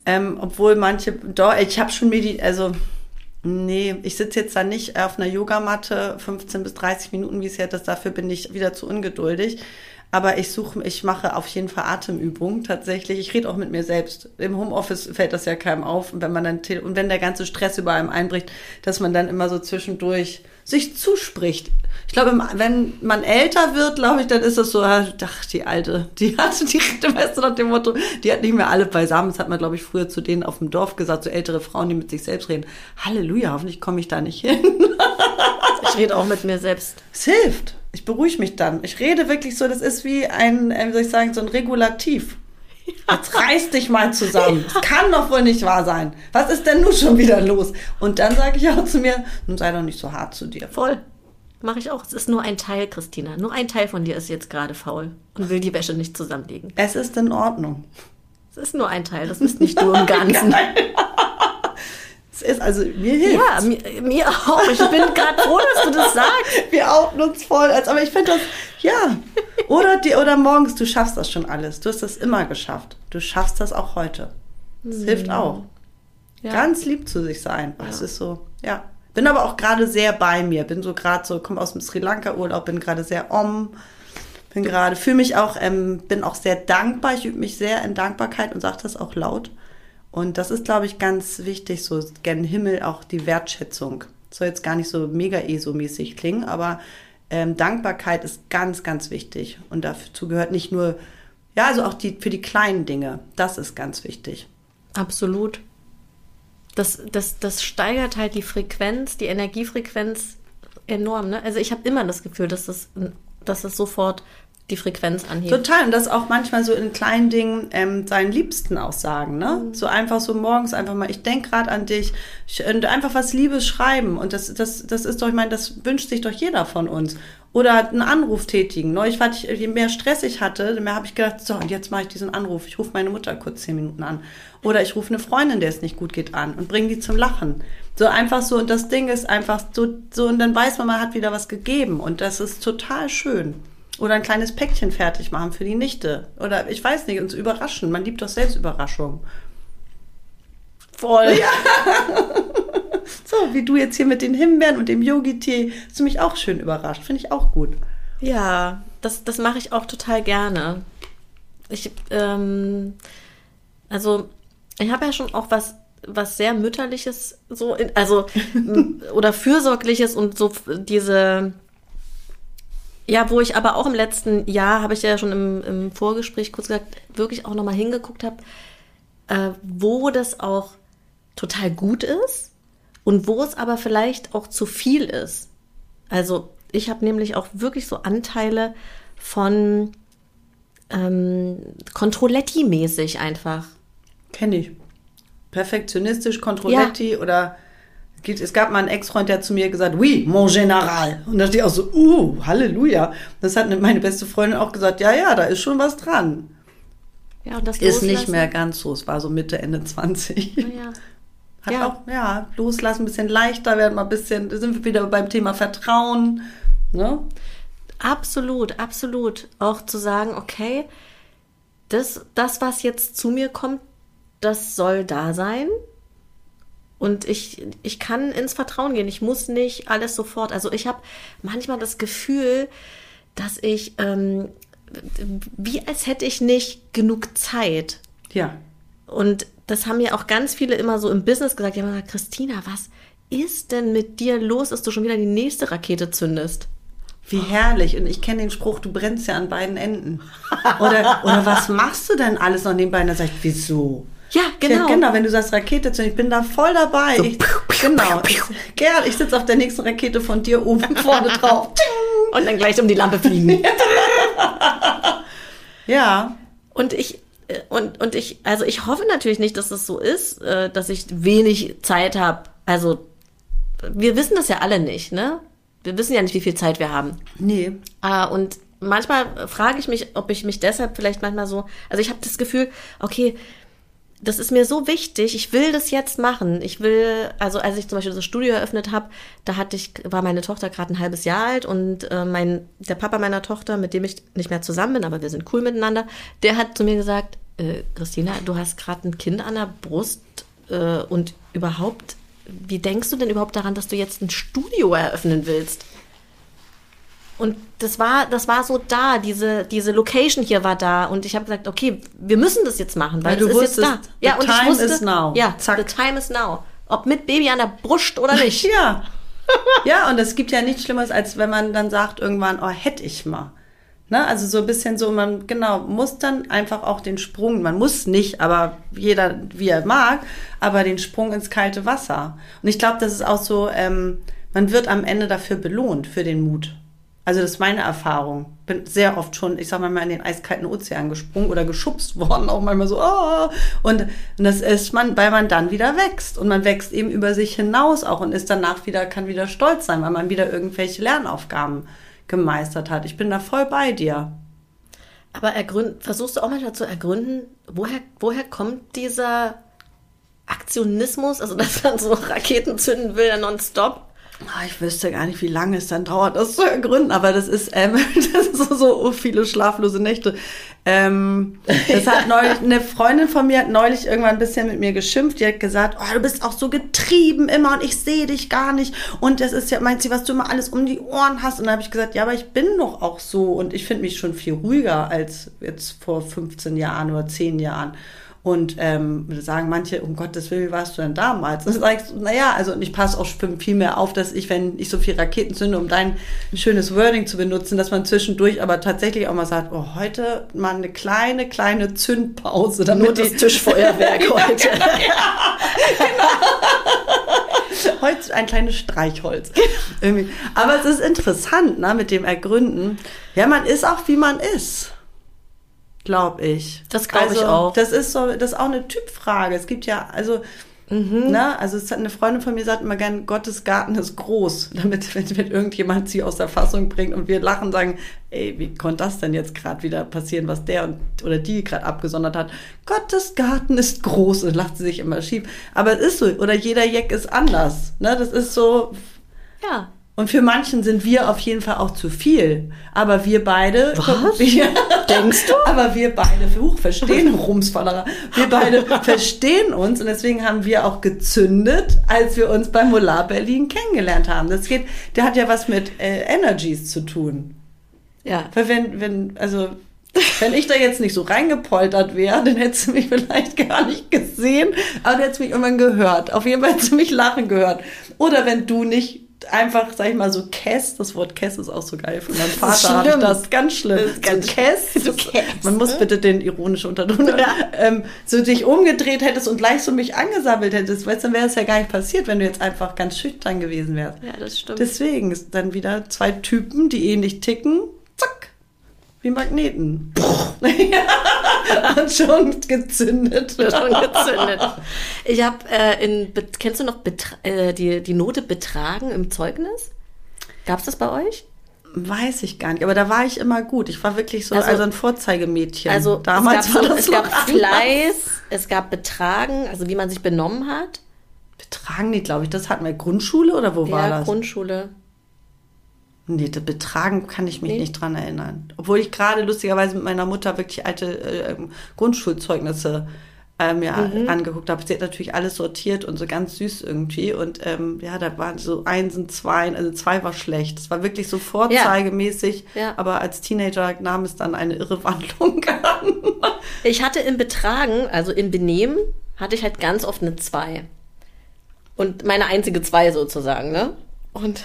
ähm, obwohl manche, doch, ich habe schon meditiert, also nee, ich sitze jetzt da nicht auf einer Yogamatte 15 bis 30 Minuten, wie es jetzt ist, dafür bin ich wieder zu ungeduldig. Aber ich suche, ich mache auf jeden Fall Atemübungen tatsächlich. Ich rede auch mit mir selbst. Im Homeoffice fällt das ja keinem auf. Und wenn man dann, und wenn der ganze Stress über einem einbricht, dass man dann immer so zwischendurch sich zuspricht. Ich glaube, wenn man älter wird, glaube ich, dann ist das so, ach, die Alte, die hatte die, weißt du, nach dem Motto, die hat nicht mehr alle beisammen. Das hat man, glaube ich, früher zu denen auf dem Dorf gesagt, so ältere Frauen, die mit sich selbst reden. Halleluja, hoffentlich komme ich da nicht hin. ich rede auch mit mir selbst. Es hilft. Ich beruhige mich dann. Ich rede wirklich so, das ist wie ein, äh, wie soll ich sagen, so ein Regulativ. Jetzt reiß dich mal zusammen. Das kann doch wohl nicht wahr sein. Was ist denn nun schon wieder los? Und dann sage ich auch zu mir, nun sei doch nicht so hart zu dir. Voll. Mache ich auch. Es ist nur ein Teil, Christina. Nur ein Teil von dir ist jetzt gerade faul und will die Wäsche nicht zusammenlegen. Es ist in Ordnung. Es ist nur ein Teil. Das bist nicht du im Ganzen. Es ist also mir hilft. Ja, mir, mir auch. Ich bin gerade froh, dass du das sagst. Wir outen uns voll. Also, aber ich finde das, ja. Oder, die, oder morgens, du schaffst das schon alles. Du hast das immer geschafft. Du schaffst das auch heute. Das mhm. hilft auch. Ja. Ganz lieb zu sich sein. Ja. Das ist so, ja. Bin aber auch gerade sehr bei mir. Bin so gerade so, komme aus dem Sri Lanka Urlaub, bin gerade sehr om. Bin gerade, fühle mich auch, ähm, bin auch sehr dankbar. Ich übe mich sehr in Dankbarkeit und sage das auch laut. Und das ist, glaube ich, ganz wichtig, so gen Himmel auch die Wertschätzung. Soll jetzt gar nicht so mega ESO-mäßig klingen, aber ähm, Dankbarkeit ist ganz, ganz wichtig. Und dazu gehört nicht nur, ja, also auch die, für die kleinen Dinge. Das ist ganz wichtig. Absolut das, das, das steigert halt die Frequenz, die Energiefrequenz enorm. Ne? Also ich habe immer das Gefühl, dass das, dass das sofort die Frequenz anhebt. Total. Und das auch manchmal so in kleinen Dingen ähm, seinen Liebsten auch sagen. Ne? Mhm. So einfach so morgens einfach mal, ich denke gerade an dich. Ich, und einfach was Liebes schreiben. Und das, das, das ist doch, ich meine, das wünscht sich doch jeder von uns. Oder einen Anruf tätigen. Neulich, weil ich, je mehr Stress ich hatte, mehr habe ich gedacht, so, und jetzt mache ich diesen Anruf. Ich rufe meine Mutter kurz zehn Minuten an. Oder ich rufe eine Freundin, der es nicht gut geht, an und bringe die zum Lachen. So einfach so, und das Ding ist einfach so, so, und dann weiß man, man hat wieder was gegeben. Und das ist total schön. Oder ein kleines Päckchen fertig machen für die Nichte. Oder ich weiß nicht, uns überraschen. Man liebt doch selbst Überraschungen. Voll. Ja. so, wie du jetzt hier mit den Himbeeren und dem Yogi-Tee, hast du mich auch schön überrascht. Finde ich auch gut. Ja, das, das mache ich auch total gerne. Ich, ähm, also, ich habe ja schon auch was, was sehr mütterliches, so, in, also, oder fürsorgliches und so diese, ja, wo ich aber auch im letzten Jahr, habe ich ja schon im, im Vorgespräch kurz gesagt, wirklich auch nochmal hingeguckt habe, äh, wo das auch total gut ist und wo es aber vielleicht auch zu viel ist. Also ich habe nämlich auch wirklich so Anteile von ähm, Controletti-mäßig einfach. Kenne ich. Perfektionistisch, Controletti ja. oder es gab mal einen Ex-Freund, der hat zu mir gesagt, oui, mon General. Und da dachte ich auch so, uh, Halleluja. Das hat meine beste Freundin auch gesagt, ja, ja, da ist schon was dran. Ja, und das ist nicht mehr ganz so. Es war so Mitte, Ende 20. Ja. Hat ja. auch, ja, loslassen, ein bisschen leichter werden, mal ein bisschen, da sind wir wieder beim Thema Vertrauen. Ne? Absolut, absolut. Auch zu sagen, okay, das, das, was jetzt zu mir kommt, das soll da sein. Und ich, ich kann ins Vertrauen gehen. Ich muss nicht alles sofort. Also ich habe manchmal das Gefühl, dass ich, ähm, wie als hätte ich nicht genug Zeit. Ja. Und das haben ja auch ganz viele immer so im Business gesagt. Die haben gesagt, Christina, was ist denn mit dir los, dass du schon wieder die nächste Rakete zündest? Wie herrlich. Und ich kenne den Spruch, du brennst ja an beiden Enden. Oder, oder was machst du denn alles noch nebenbei? Und dann sag ich, wieso? Ja, genau. Ja, genau, wenn du sagst Rakete ich bin da voll dabei. So, ich, genau. Gerd, ich sitze auf der nächsten Rakete von dir oben vorne drauf. Und dann gleich um die Lampe fliegen. ja. Und ich, und, und ich, also ich hoffe natürlich nicht, dass das so ist, äh, dass ich wenig Zeit habe. Also wir wissen das ja alle nicht, ne? Wir wissen ja nicht, wie viel Zeit wir haben. Nee. Äh, und manchmal frage ich mich, ob ich mich deshalb vielleicht manchmal so, also ich habe das Gefühl, okay, das ist mir so wichtig, ich will das jetzt machen. Ich will, also als ich zum Beispiel das Studio eröffnet habe, da hatte ich, war meine Tochter gerade ein halbes Jahr alt und äh, mein, der Papa meiner Tochter, mit dem ich nicht mehr zusammen bin, aber wir sind cool miteinander, der hat zu mir gesagt, äh, Christina, du hast gerade ein Kind an der Brust äh, und überhaupt, wie denkst du denn überhaupt daran, dass du jetzt ein Studio eröffnen willst? Und das war, das war so da, diese, diese Location hier war da. Und ich habe gesagt, okay, wir müssen das jetzt machen, weil, weil du wusstest, ist jetzt da. Ja, und time ich wusste, is now. Ja, Zack. the time is now. Ob mit Baby an der Brust oder nicht. ja. ja, und es gibt ja nichts Schlimmeres, als wenn man dann sagt irgendwann, oh, hätte ich mal. Ne? Also so ein bisschen so, man genau muss dann einfach auch den Sprung, man muss nicht, aber jeder wie er mag, aber den Sprung ins kalte Wasser. Und ich glaube, das ist auch so, ähm, man wird am Ende dafür belohnt, für den Mut. Also das ist meine Erfahrung. Bin sehr oft schon, ich sag mal, in den eiskalten Ozean gesprungen oder geschubst worden, auch manchmal so, oh. und, und das ist man, weil man dann wieder wächst und man wächst eben über sich hinaus auch und ist danach wieder, kann wieder stolz sein, weil man wieder irgendwelche Lernaufgaben gemeistert hat. Ich bin da voll bei dir. Aber ergründ, versuchst du auch manchmal zu ergründen, woher, woher kommt dieser Aktionismus, also dass man so Raketen zünden will, nonstop? Ah, ich wüsste gar nicht, wie lange es dann dauert, das zu ergründen, aber das ist, ähm, das ist so, so viele schlaflose Nächte. Ähm, das hat neulich, eine Freundin von mir hat neulich irgendwann ein bisschen mit mir geschimpft. Die hat gesagt, oh, du bist auch so getrieben immer und ich sehe dich gar nicht. Und das ist ja, meint sie, was du immer alles um die Ohren hast. Und dann habe ich gesagt, ja, aber ich bin doch auch so und ich finde mich schon viel ruhiger als jetzt vor 15 Jahren oder 10 Jahren. Und ähm, sagen manche, um Gottes Willen, wie warst du denn damals? Und sagst du, naja, also ich passe auch viel mehr auf, dass ich, wenn ich so viel Raketen zünde, um dein schönes Wording zu benutzen, dass man zwischendurch aber tatsächlich auch mal sagt, oh, heute mal eine kleine, kleine Zündpause. Damit Nur das Tischfeuerwerk heute. ja, genau. heute ein kleines Streichholz. Irgendwie. Aber es ist interessant, ne, mit dem Ergründen. Ja, man ist auch, wie man ist glaube ich. Das glaube also, ich auch. Das ist so, das ist auch eine Typfrage. Es gibt ja, also, mhm. ne, also es hat eine Freundin von mir sagt immer gern, Gottes Garten ist groß, damit wenn, wenn irgendjemand sie aus der Fassung bringt und wir lachen, sagen, ey, wie konnte das denn jetzt gerade wieder passieren, was der und oder die gerade abgesondert hat? Gottes Garten ist groß und lacht sie sich immer schief. Aber es ist so, oder jeder Jack ist anders. Ne, das ist so. Ja. Und für manchen sind wir auf jeden Fall auch zu viel. Aber wir beide. Was? Wir, Denkst du? Aber wir beide, huch, verstehen Rumsfallerer. Wir beide verstehen uns und deswegen haben wir auch gezündet, als wir uns beim Molar Berlin kennengelernt haben. Das geht, der hat ja was mit äh, Energies zu tun. Ja. Weil wenn, wenn, also, wenn ich da jetzt nicht so reingepoltert wäre, dann hättest du mich vielleicht gar nicht gesehen, aber du hättest mich irgendwann gehört. Auf jeden Fall hättest du mich lachen gehört. Oder wenn du nicht einfach, sag ich mal, so Kess, das Wort Kess ist auch so geil von meinem Vater, habe ich das ganz schlimm. Das ganz so Kess, so Kess, man muss bitte den ironischen Unterton, ja. ähm, so dich umgedreht hättest und gleich so mich angesammelt hättest, weißt du, dann wäre es ja gar nicht passiert, wenn du jetzt einfach ganz schüchtern gewesen wärst. Ja, das stimmt. Deswegen ist dann wieder zwei Typen, die ähnlich ticken, zack, wie Magneten. und schon gezündet. schon gezündet. Ich habe äh, in, kennst du noch Betra äh, die, die Note Betragen im Zeugnis? Gab es das bei euch? Weiß ich gar nicht, aber da war ich immer gut. Ich war wirklich so also, also ein Vorzeigemädchen. Also damals es gab, war das es gab Fleiß, es gab Betragen, also wie man sich benommen hat. Betragen, nee, glaube ich, das hatten wir Grundschule oder wo ja, war das? Grundschule. Nee, Betragen kann ich mich nee. nicht dran erinnern. Obwohl ich gerade lustigerweise mit meiner Mutter wirklich alte äh, Grundschulzeugnisse äh, mir mhm. angeguckt habe. Sie hat natürlich alles sortiert und so ganz süß irgendwie. Und ähm, ja, da waren so Einsen, Zweien, also zwei war schlecht. Es war wirklich so vorzeigemäßig. Ja. Ja. Aber als Teenager nahm es dann eine irre Wandlung an. ich hatte im Betragen, also im Benehmen, hatte ich halt ganz oft eine Zwei. Und meine einzige Zwei sozusagen, ne? Und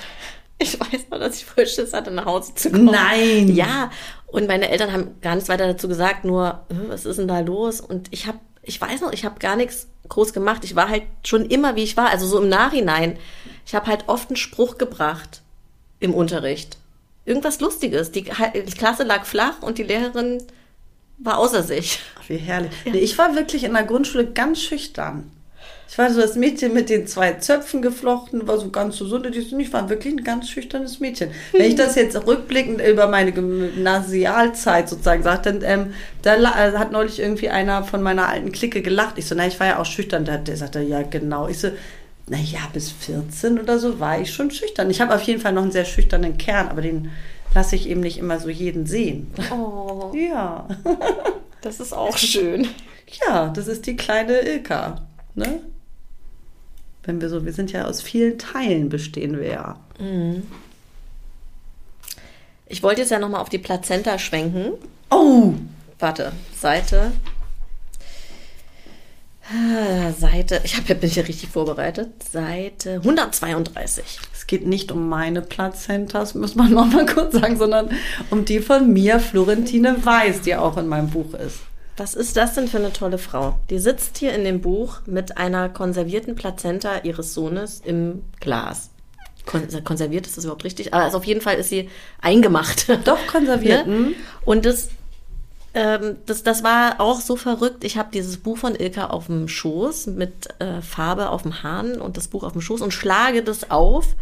ich weiß noch, dass ich voll Schiss hatte, nach Hause zu kommen. Nein. Ja. Und meine Eltern haben gar nichts weiter dazu gesagt, nur, was ist denn da los? Und ich habe, ich weiß noch, ich habe gar nichts groß gemacht. Ich war halt schon immer, wie ich war. Also so im Nachhinein. Ich habe halt oft einen Spruch gebracht im Unterricht. Irgendwas Lustiges. Die, die Klasse lag flach und die Lehrerin war außer sich. Ach, wie herrlich. Ja. Nee, ich war wirklich in der Grundschule ganz schüchtern. Ich war so das Mädchen mit den zwei Zöpfen geflochten, war so ganz so Ich war wirklich ein ganz schüchternes Mädchen. Wenn ich das jetzt rückblickend über meine Gymnasialzeit sozusagen sage, dann ähm, da äh, hat neulich irgendwie einer von meiner alten Clique gelacht. Ich so, na, ich war ja auch schüchtern. Der, der sagte, ja, genau. Ich so, naja, bis 14 oder so war ich schon schüchtern. Ich habe auf jeden Fall noch einen sehr schüchternen Kern, aber den lasse ich eben nicht immer so jeden sehen. Oh. Ja. Das ist auch schön. Ja, das ist die kleine Ilka. Ne? Wenn wir so, wir sind ja aus vielen Teilen bestehen wir ja. Mhm. Ich wollte jetzt ja nochmal auf die Plazenta schwenken. Oh! Warte, Seite. Ah, Seite, ich habe ja bin hier richtig vorbereitet. Seite 132. Es geht nicht um meine Plazentas, muss man noch mal kurz sagen, sondern um die von mir, Florentine Weiß, die auch in meinem Buch ist. Was ist das denn für eine tolle Frau? Die sitzt hier in dem Buch mit einer konservierten Plazenta ihres Sohnes im Glas. Kon konserviert ist das überhaupt richtig? Aber also auf jeden Fall ist sie eingemacht. Doch, konserviert. ne? Mhm. Und das, ähm, das, das war auch so verrückt. Ich habe dieses Buch von Ilka auf dem Schoß mit äh, Farbe auf dem Hahn und das Buch auf dem Schoß und schlage das auf.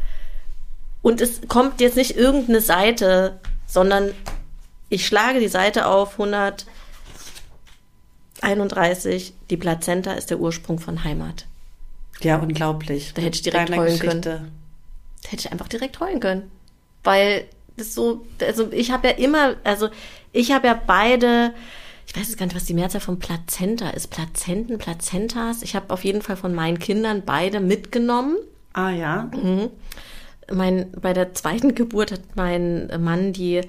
Und es kommt jetzt nicht irgendeine Seite, sondern ich schlage die Seite auf 100. 31, die Plazenta ist der Ursprung von Heimat. Ja, unglaublich. Da hätte ich direkt Deine heulen Geschichte. können. Da hätte ich einfach direkt heulen können. Weil das so, also ich habe ja immer, also ich habe ja beide, ich weiß jetzt gar nicht, was die Mehrzahl von Plazenta ist. Plazenten, Plazentas. Ich habe auf jeden Fall von meinen Kindern beide mitgenommen. Ah ja. Mhm. Mein, bei der zweiten Geburt hat mein Mann die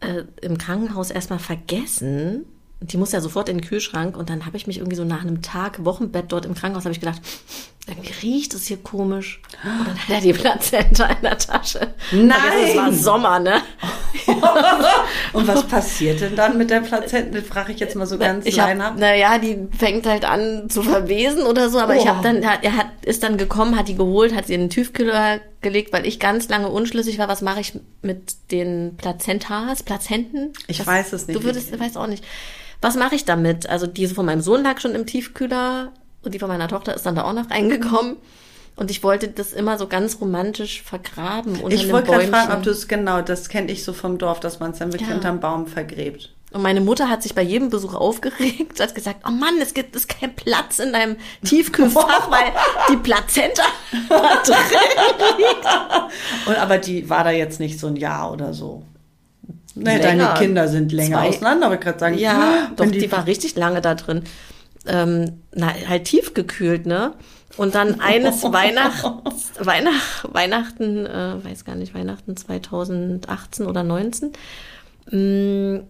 äh, im Krankenhaus erstmal vergessen die muss ja sofort in den Kühlschrank. Und dann habe ich mich irgendwie so nach einem Tag Wochenbett dort im Krankenhaus habe ich gedacht, irgendwie riecht es hier komisch. Und dann hat er die Plazenta in der Tasche. Nein! Es war Sommer, ne? und was passiert denn dann mit der Plazenta? Frage ich jetzt mal so ganz ich hab, Naja, die fängt halt an zu verwesen oder so, aber oh. ich habe dann, er hat, ist dann gekommen, hat die geholt, hat sie in den Tiefkühler gelegt, weil ich ganz lange unschlüssig war, was mache ich mit den Plazentas, Plazenten? Ich was, weiß es nicht. Du würdest, weißt auch nicht was mache ich damit? Also diese von meinem Sohn lag schon im Tiefkühler und die von meiner Tochter ist dann da auch noch reingekommen. Und ich wollte das immer so ganz romantisch vergraben. Unter ich wollte gerade fragen, ob du es genau, das kenne ich so vom Dorf, dass man es dann wirklich ja. unterm Baum vergräbt. Und meine Mutter hat sich bei jedem Besuch aufgeregt, hat gesagt, oh Mann, es gibt es keinen Platz in deinem Tiefkühlfach, weil die Plazenta drin liegt. Und aber die war da jetzt nicht so ein Jahr oder so. Nee, deine Kinder sind länger Zwei. auseinander, aber gerade sagen. Ja, doch, die, die, war richtig lange da drin. Ähm, na, halt tiefgekühlt, ne? Und dann eines Weihnachts, Weihnacht, Weihnachten, äh, weiß gar nicht, Weihnachten 2018 oder 19, hm,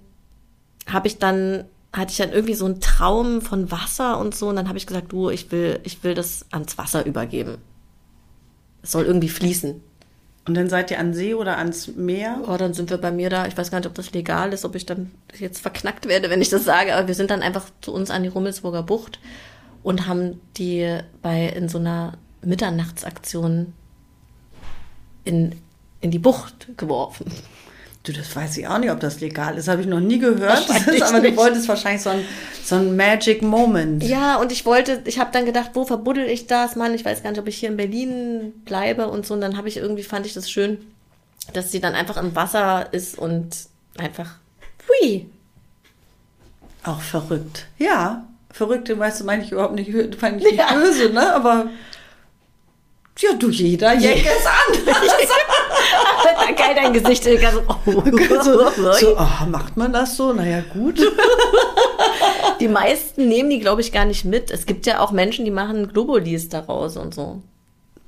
habe ich dann hatte ich dann irgendwie so einen Traum von Wasser und so und dann habe ich gesagt, du, ich will ich will das ans Wasser übergeben. Es soll irgendwie fließen. Und dann seid ihr an See oder ans Meer? Oh, dann sind wir bei mir da. Ich weiß gar nicht, ob das legal ist, ob ich dann jetzt verknackt werde, wenn ich das sage. Aber wir sind dann einfach zu uns an die Rummelsburger Bucht und haben die bei in so einer Mitternachtsaktion in, in die Bucht geworfen. Du, das weiß ich auch nicht, ob das legal ist. Habe ich noch nie gehört. Ist, aber du wolltest wahrscheinlich so ein, so ein Magic Moment. Ja, und ich wollte, ich habe dann gedacht, wo verbuddel ich das, Mann? Ich weiß gar nicht, ob ich hier in Berlin bleibe und so. Und dann habe ich irgendwie, fand ich das schön, dass sie dann einfach im Wasser ist und einfach, hui. Auch verrückt. Ja, verrückt, weißt du, meine ich überhaupt nicht, meine ich nicht ja. böse, ne? Aber ja, du, jeder Jack ist anders. Geil, dein Gesicht. So, oh, so, so oh, macht man das so? Naja, gut. Die meisten nehmen die, glaube ich, gar nicht mit. Es gibt ja auch Menschen, die machen Globulis daraus und so.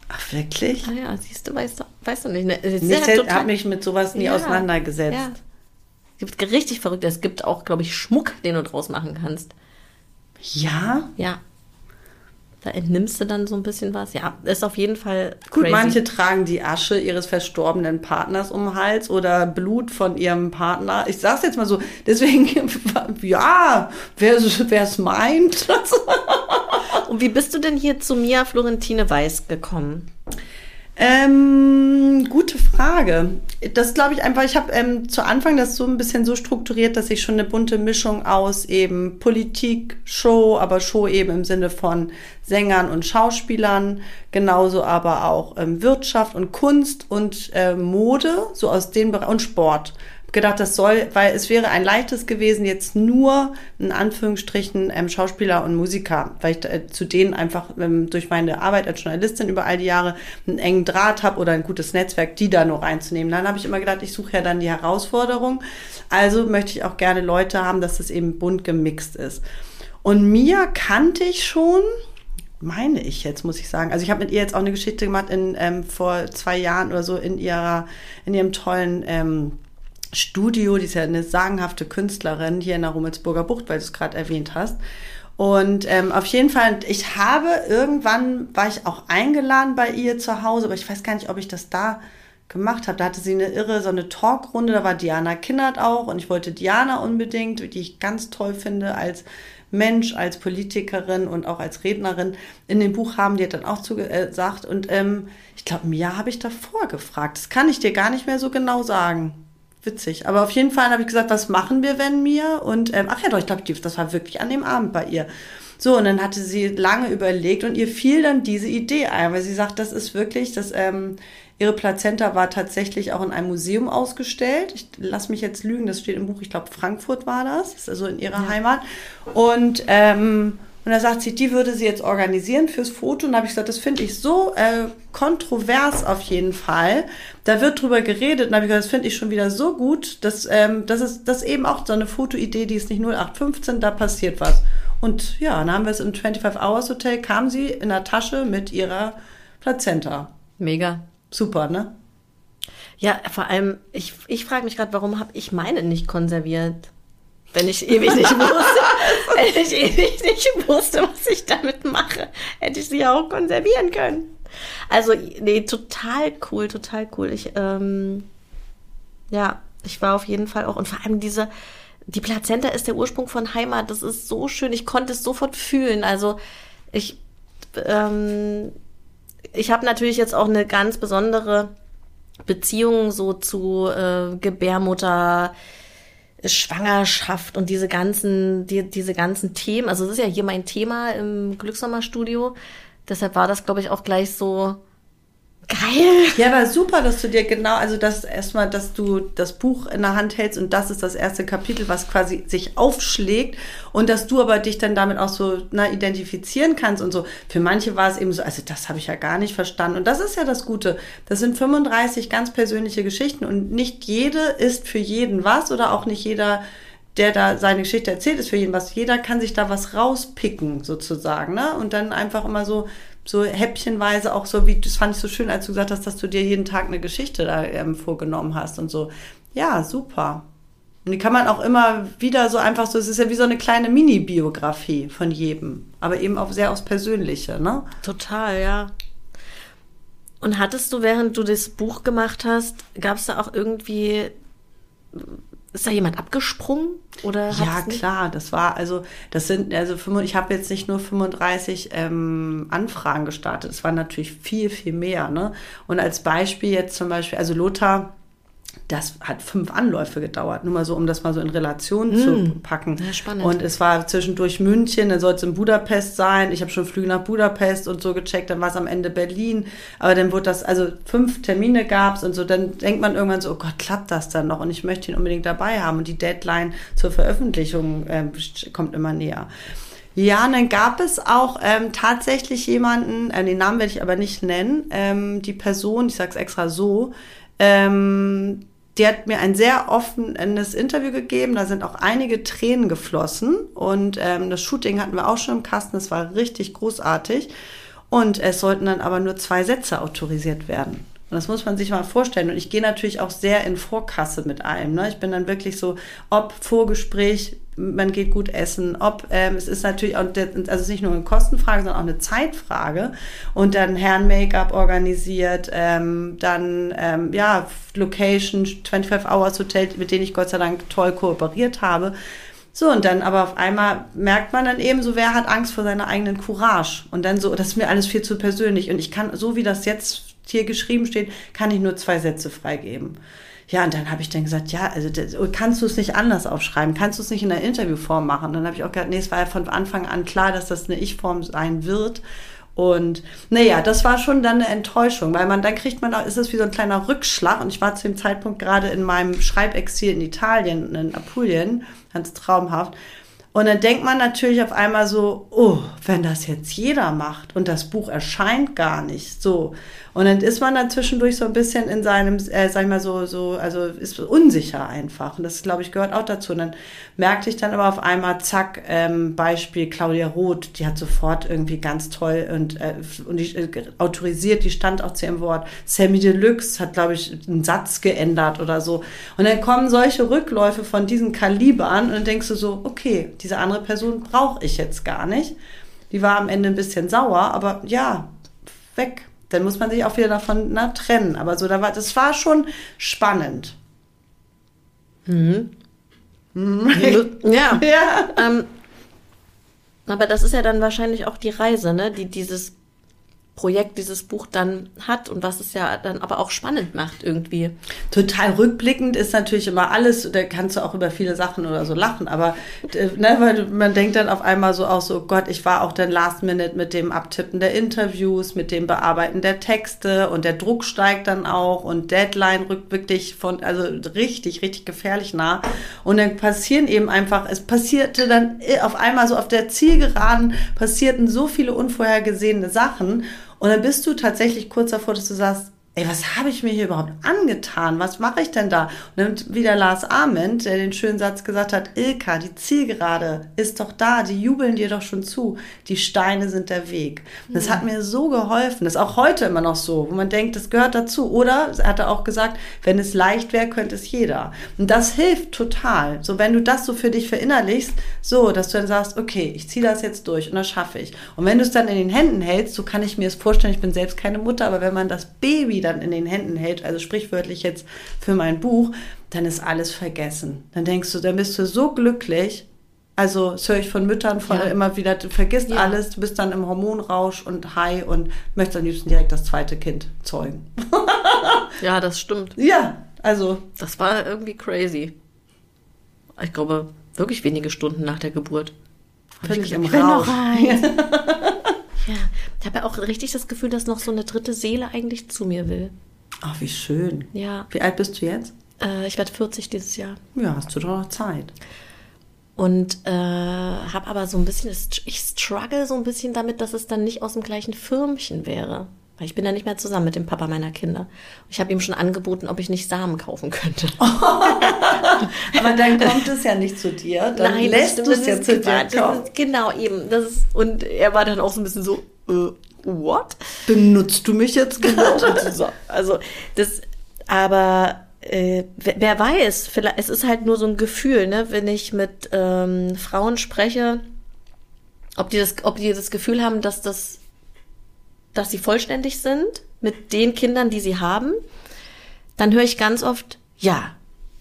Ach, wirklich? Ah ja, siehst du, weißt du, weißt du nicht. Ne? Ich habe mich mit sowas nie ja, auseinandergesetzt. Ja. Es gibt richtig verrückt. Es gibt auch, glaube ich, Schmuck, den du draus machen kannst. Ja? Ja. Da entnimmst du dann so ein bisschen was. Ja, ist auf jeden Fall. Gut, crazy. manche tragen die Asche ihres verstorbenen Partners um den Hals oder Blut von ihrem Partner. Ich sag's jetzt mal so, deswegen, ja, wer es meint. Und wie bist du denn hier zu Mia Florentine Weiß gekommen? Ähm, gute Frage. Das glaube ich einfach, ich habe ähm, zu Anfang das so ein bisschen so strukturiert, dass ich schon eine bunte Mischung aus eben Politik, Show, aber Show eben im Sinne von Sängern und Schauspielern, genauso aber auch ähm, Wirtschaft und Kunst und äh, Mode, so aus dem Bereich und Sport gedacht, das soll, weil es wäre ein leichtes gewesen, jetzt nur in Anführungsstrichen ähm, Schauspieler und Musiker, weil ich äh, zu denen einfach ähm, durch meine Arbeit als Journalistin über all die Jahre einen engen Draht habe oder ein gutes Netzwerk, die da nur reinzunehmen. Dann habe ich immer gedacht, ich suche ja dann die Herausforderung. Also möchte ich auch gerne Leute haben, dass das eben bunt gemixt ist. Und Mia kannte ich schon, meine ich jetzt, muss ich sagen. Also ich habe mit ihr jetzt auch eine Geschichte gemacht in ähm, vor zwei Jahren oder so in ihrer, in ihrem tollen ähm, Studio, die ist ja eine sagenhafte Künstlerin hier in der Rummelsburger Bucht, weil du es gerade erwähnt hast. Und ähm, auf jeden Fall, ich habe irgendwann, war ich auch eingeladen bei ihr zu Hause, aber ich weiß gar nicht, ob ich das da gemacht habe. Da hatte sie eine irre, so eine Talkrunde, da war Diana Kindert auch und ich wollte Diana unbedingt, die ich ganz toll finde als Mensch, als Politikerin und auch als Rednerin in dem Buch haben, die hat dann auch zugesagt. Und ähm, ich glaube, Mia habe ich davor gefragt. Das kann ich dir gar nicht mehr so genau sagen witzig. Aber auf jeden Fall habe ich gesagt, was machen wir, wenn mir? Und ähm, ach ja, doch, ich glaube, das war wirklich an dem Abend bei ihr. So, und dann hatte sie lange überlegt und ihr fiel dann diese Idee ein, weil sie sagt, das ist wirklich, das, ähm, ihre Plazenta war tatsächlich auch in einem Museum ausgestellt. Ich lass mich jetzt lügen, das steht im Buch, ich glaube, Frankfurt war das, das ist also in ihrer ja. Heimat. Und ähm, und da sagt sie, die würde sie jetzt organisieren fürs Foto. Und da habe ich gesagt, das finde ich so äh, kontrovers auf jeden Fall. Da wird drüber geredet. Und da habe ich gesagt, das finde ich schon wieder so gut, dass ähm, das ist das eben auch so eine Fotoidee, die ist nicht 0815, da passiert was. Und ja, dann haben wir es im 25 Hours Hotel, kam sie in der Tasche mit ihrer Plazenta. Mega. Super, ne? Ja, vor allem, ich, ich frage mich gerade, warum habe ich meine nicht konserviert? Wenn ich ewig nicht wusste, wenn ich ewig nicht wusste, was ich damit mache, hätte ich sie auch konservieren können. Also, nee, total cool, total cool. Ich, ähm, ja, ich war auf jeden Fall auch, und vor allem diese, die Plazenta ist der Ursprung von Heimat. Das ist so schön. Ich konnte es sofort fühlen. Also, ich, ähm, ich habe natürlich jetzt auch eine ganz besondere Beziehung so zu äh, Gebärmutter, Schwangerschaft und diese ganzen, die, diese ganzen Themen. Also das ist ja hier mein Thema im Glücksnummer-Studio. Deshalb war das, glaube ich, auch gleich so Geil. Ja, aber super, dass du dir genau, also das erstmal, dass du das Buch in der Hand hältst und das ist das erste Kapitel, was quasi sich aufschlägt und dass du aber dich dann damit auch so na, identifizieren kannst und so. Für manche war es eben so, also das habe ich ja gar nicht verstanden und das ist ja das Gute. Das sind 35 ganz persönliche Geschichten und nicht jede ist für jeden was oder auch nicht jeder der da seine Geschichte erzählt, ist für jeden was. Jeder kann sich da was rauspicken, sozusagen, ne? Und dann einfach immer so so häppchenweise auch so, wie das fand ich so schön, als du gesagt hast, dass du dir jeden Tag eine Geschichte da ähm, vorgenommen hast und so. Ja, super. Und die kann man auch immer wieder so einfach so, es ist ja wie so eine kleine Mini-Biografie von jedem, aber eben auch sehr aufs Persönliche, ne? Total, ja. Und hattest du, während du das Buch gemacht hast, gab es da auch irgendwie ist da jemand abgesprungen oder? Ja klar, das war also das sind also ich habe jetzt nicht nur 35 ähm, Anfragen gestartet, es waren natürlich viel viel mehr ne. Und als Beispiel jetzt zum Beispiel also Lothar das hat fünf Anläufe gedauert, nur mal so, um das mal so in Relation mm. zu hm. packen. Ja, spannend. Und es war zwischendurch München, dann soll es in Budapest sein. Ich habe schon Flüge nach Budapest und so gecheckt, dann war es am Ende Berlin. Aber dann wurde das, also fünf Termine gab's und so, dann denkt man irgendwann so, oh Gott, klappt das dann noch? Und ich möchte ihn unbedingt dabei haben. Und die Deadline zur Veröffentlichung äh, kommt immer näher. Ja, und dann gab es auch ähm, tatsächlich jemanden, äh, den Namen werde ich aber nicht nennen, ähm, die Person, ich sage es extra so, ähm, die hat mir ein sehr offenes Interview gegeben. Da sind auch einige Tränen geflossen. Und ähm, das Shooting hatten wir auch schon im Kasten. Das war richtig großartig. Und es sollten dann aber nur zwei Sätze autorisiert werden. Und das muss man sich mal vorstellen. Und ich gehe natürlich auch sehr in Vorkasse mit allem. Ne? Ich bin dann wirklich so, ob Vorgespräch, man geht gut essen, ob ähm, es ist natürlich auch, also es ist nicht nur eine Kostenfrage, sondern auch eine Zeitfrage. Und dann Herren Make-up organisiert, ähm, dann ähm, ja Location, 25 Hours Hotel, mit denen ich Gott sei Dank toll kooperiert habe. So, und dann aber auf einmal merkt man dann eben so, wer hat Angst vor seiner eigenen Courage? Und dann so, das ist mir alles viel zu persönlich. Und ich kann, so wie das jetzt hier geschrieben steht, kann ich nur zwei Sätze freigeben. Ja, und dann habe ich dann gesagt, ja, also das, kannst du es nicht anders aufschreiben? Kannst du es nicht in der Interviewform machen? Dann habe ich auch gesagt, nee, es war ja von Anfang an klar, dass das eine Ich-Form sein wird. Und naja, das war schon dann eine Enttäuschung, weil man dann kriegt man auch, ist es wie so ein kleiner Rückschlag. Und ich war zu dem Zeitpunkt gerade in meinem Schreibexil in Italien, in Apulien, ganz traumhaft. Und dann denkt man natürlich auf einmal so, oh, wenn das jetzt jeder macht und das Buch erscheint gar nicht, so. Und dann ist man dann zwischendurch so ein bisschen in seinem, äh, sag ich mal so, so, also ist unsicher einfach. Und das, glaube ich, gehört auch dazu. Und dann merkte ich dann aber auf einmal, zack, ähm, Beispiel Claudia Roth, die hat sofort irgendwie ganz toll und, äh, und die, äh, autorisiert, die stand auch zu ihrem Wort. Sammy Deluxe hat, glaube ich, einen Satz geändert oder so. Und dann kommen solche Rückläufe von diesen Kalibern und dann denkst du so, okay, diese andere Person brauche ich jetzt gar nicht. Die war am Ende ein bisschen sauer, aber ja, weg dann muss man sich auch wieder davon na, trennen. Aber so, da war, das war schon spannend. Mhm. Mhm. Ja. ja. Ähm, aber das ist ja dann wahrscheinlich auch die Reise, ne? Die dieses Projekt dieses Buch dann hat und was es ja dann aber auch spannend macht irgendwie. Total rückblickend ist natürlich immer alles, da kannst du auch über viele Sachen oder so lachen, aber äh, ne, weil man denkt dann auf einmal so auch so, Gott, ich war auch dann last minute mit dem Abtippen der Interviews, mit dem Bearbeiten der Texte und der Druck steigt dann auch und Deadline rückt wirklich von, also richtig, richtig gefährlich nah und dann passieren eben einfach, es passierte dann auf einmal so auf der Zielgeraden passierten so viele unvorhergesehene Sachen und dann bist du tatsächlich kurz davor, dass du sagst, ey, was habe ich mir hier überhaupt angetan? Was mache ich denn da? Und dann wieder Lars Ament, der den schönen Satz gesagt hat, Ilka, die Zielgerade ist doch da, die jubeln dir doch schon zu. Die Steine sind der Weg. Das ja. hat mir so geholfen. Das ist auch heute immer noch so, wo man denkt, das gehört dazu. Oder, hat er auch gesagt, wenn es leicht wäre, könnte es jeder. Und das hilft total. So, wenn du das so für dich verinnerlichst, so, dass du dann sagst, okay, ich ziehe das jetzt durch und das schaffe ich. Und wenn du es dann in den Händen hältst, so kann ich mir es vorstellen, ich bin selbst keine Mutter, aber wenn man das Baby dann in den Händen hält, also sprichwörtlich jetzt für mein Buch, dann ist alles vergessen. Dann denkst du, dann bist du so glücklich. Also das höre ich von Müttern von ja. immer wieder, du vergisst ja. alles, du bist dann im Hormonrausch und high und möchtest am liebsten direkt das zweite Kind zeugen. ja, das stimmt. Ja, also. Das war irgendwie crazy. Ich glaube, wirklich wenige Stunden nach der Geburt. Völlig im Rausch. Ja, ich habe ja auch richtig das Gefühl, dass noch so eine dritte Seele eigentlich zu mir will. Ach, wie schön. Ja. Wie alt bist du jetzt? Äh, ich werde 40 dieses Jahr. Ja, hast du doch noch Zeit. Und äh, habe aber so ein bisschen, ich struggle so ein bisschen damit, dass es dann nicht aus dem gleichen Firmchen wäre. Weil ich bin ja nicht mehr zusammen mit dem Papa meiner Kinder. Ich habe ihm schon angeboten, ob ich nicht Samen kaufen könnte. Aber dann kommt es ja nicht zu dir. Dann Nein, lässt du es ja zu dir kommen. Genau, eben. Das ist, und er war dann auch so ein bisschen so, äh, what? Benutzt du mich jetzt genau? also das, aber äh, wer weiß, vielleicht, es ist halt nur so ein Gefühl, ne? wenn ich mit ähm, Frauen spreche, ob die, das, ob die das Gefühl haben, dass das dass sie vollständig sind mit den Kindern, die sie haben, dann höre ich ganz oft, ja,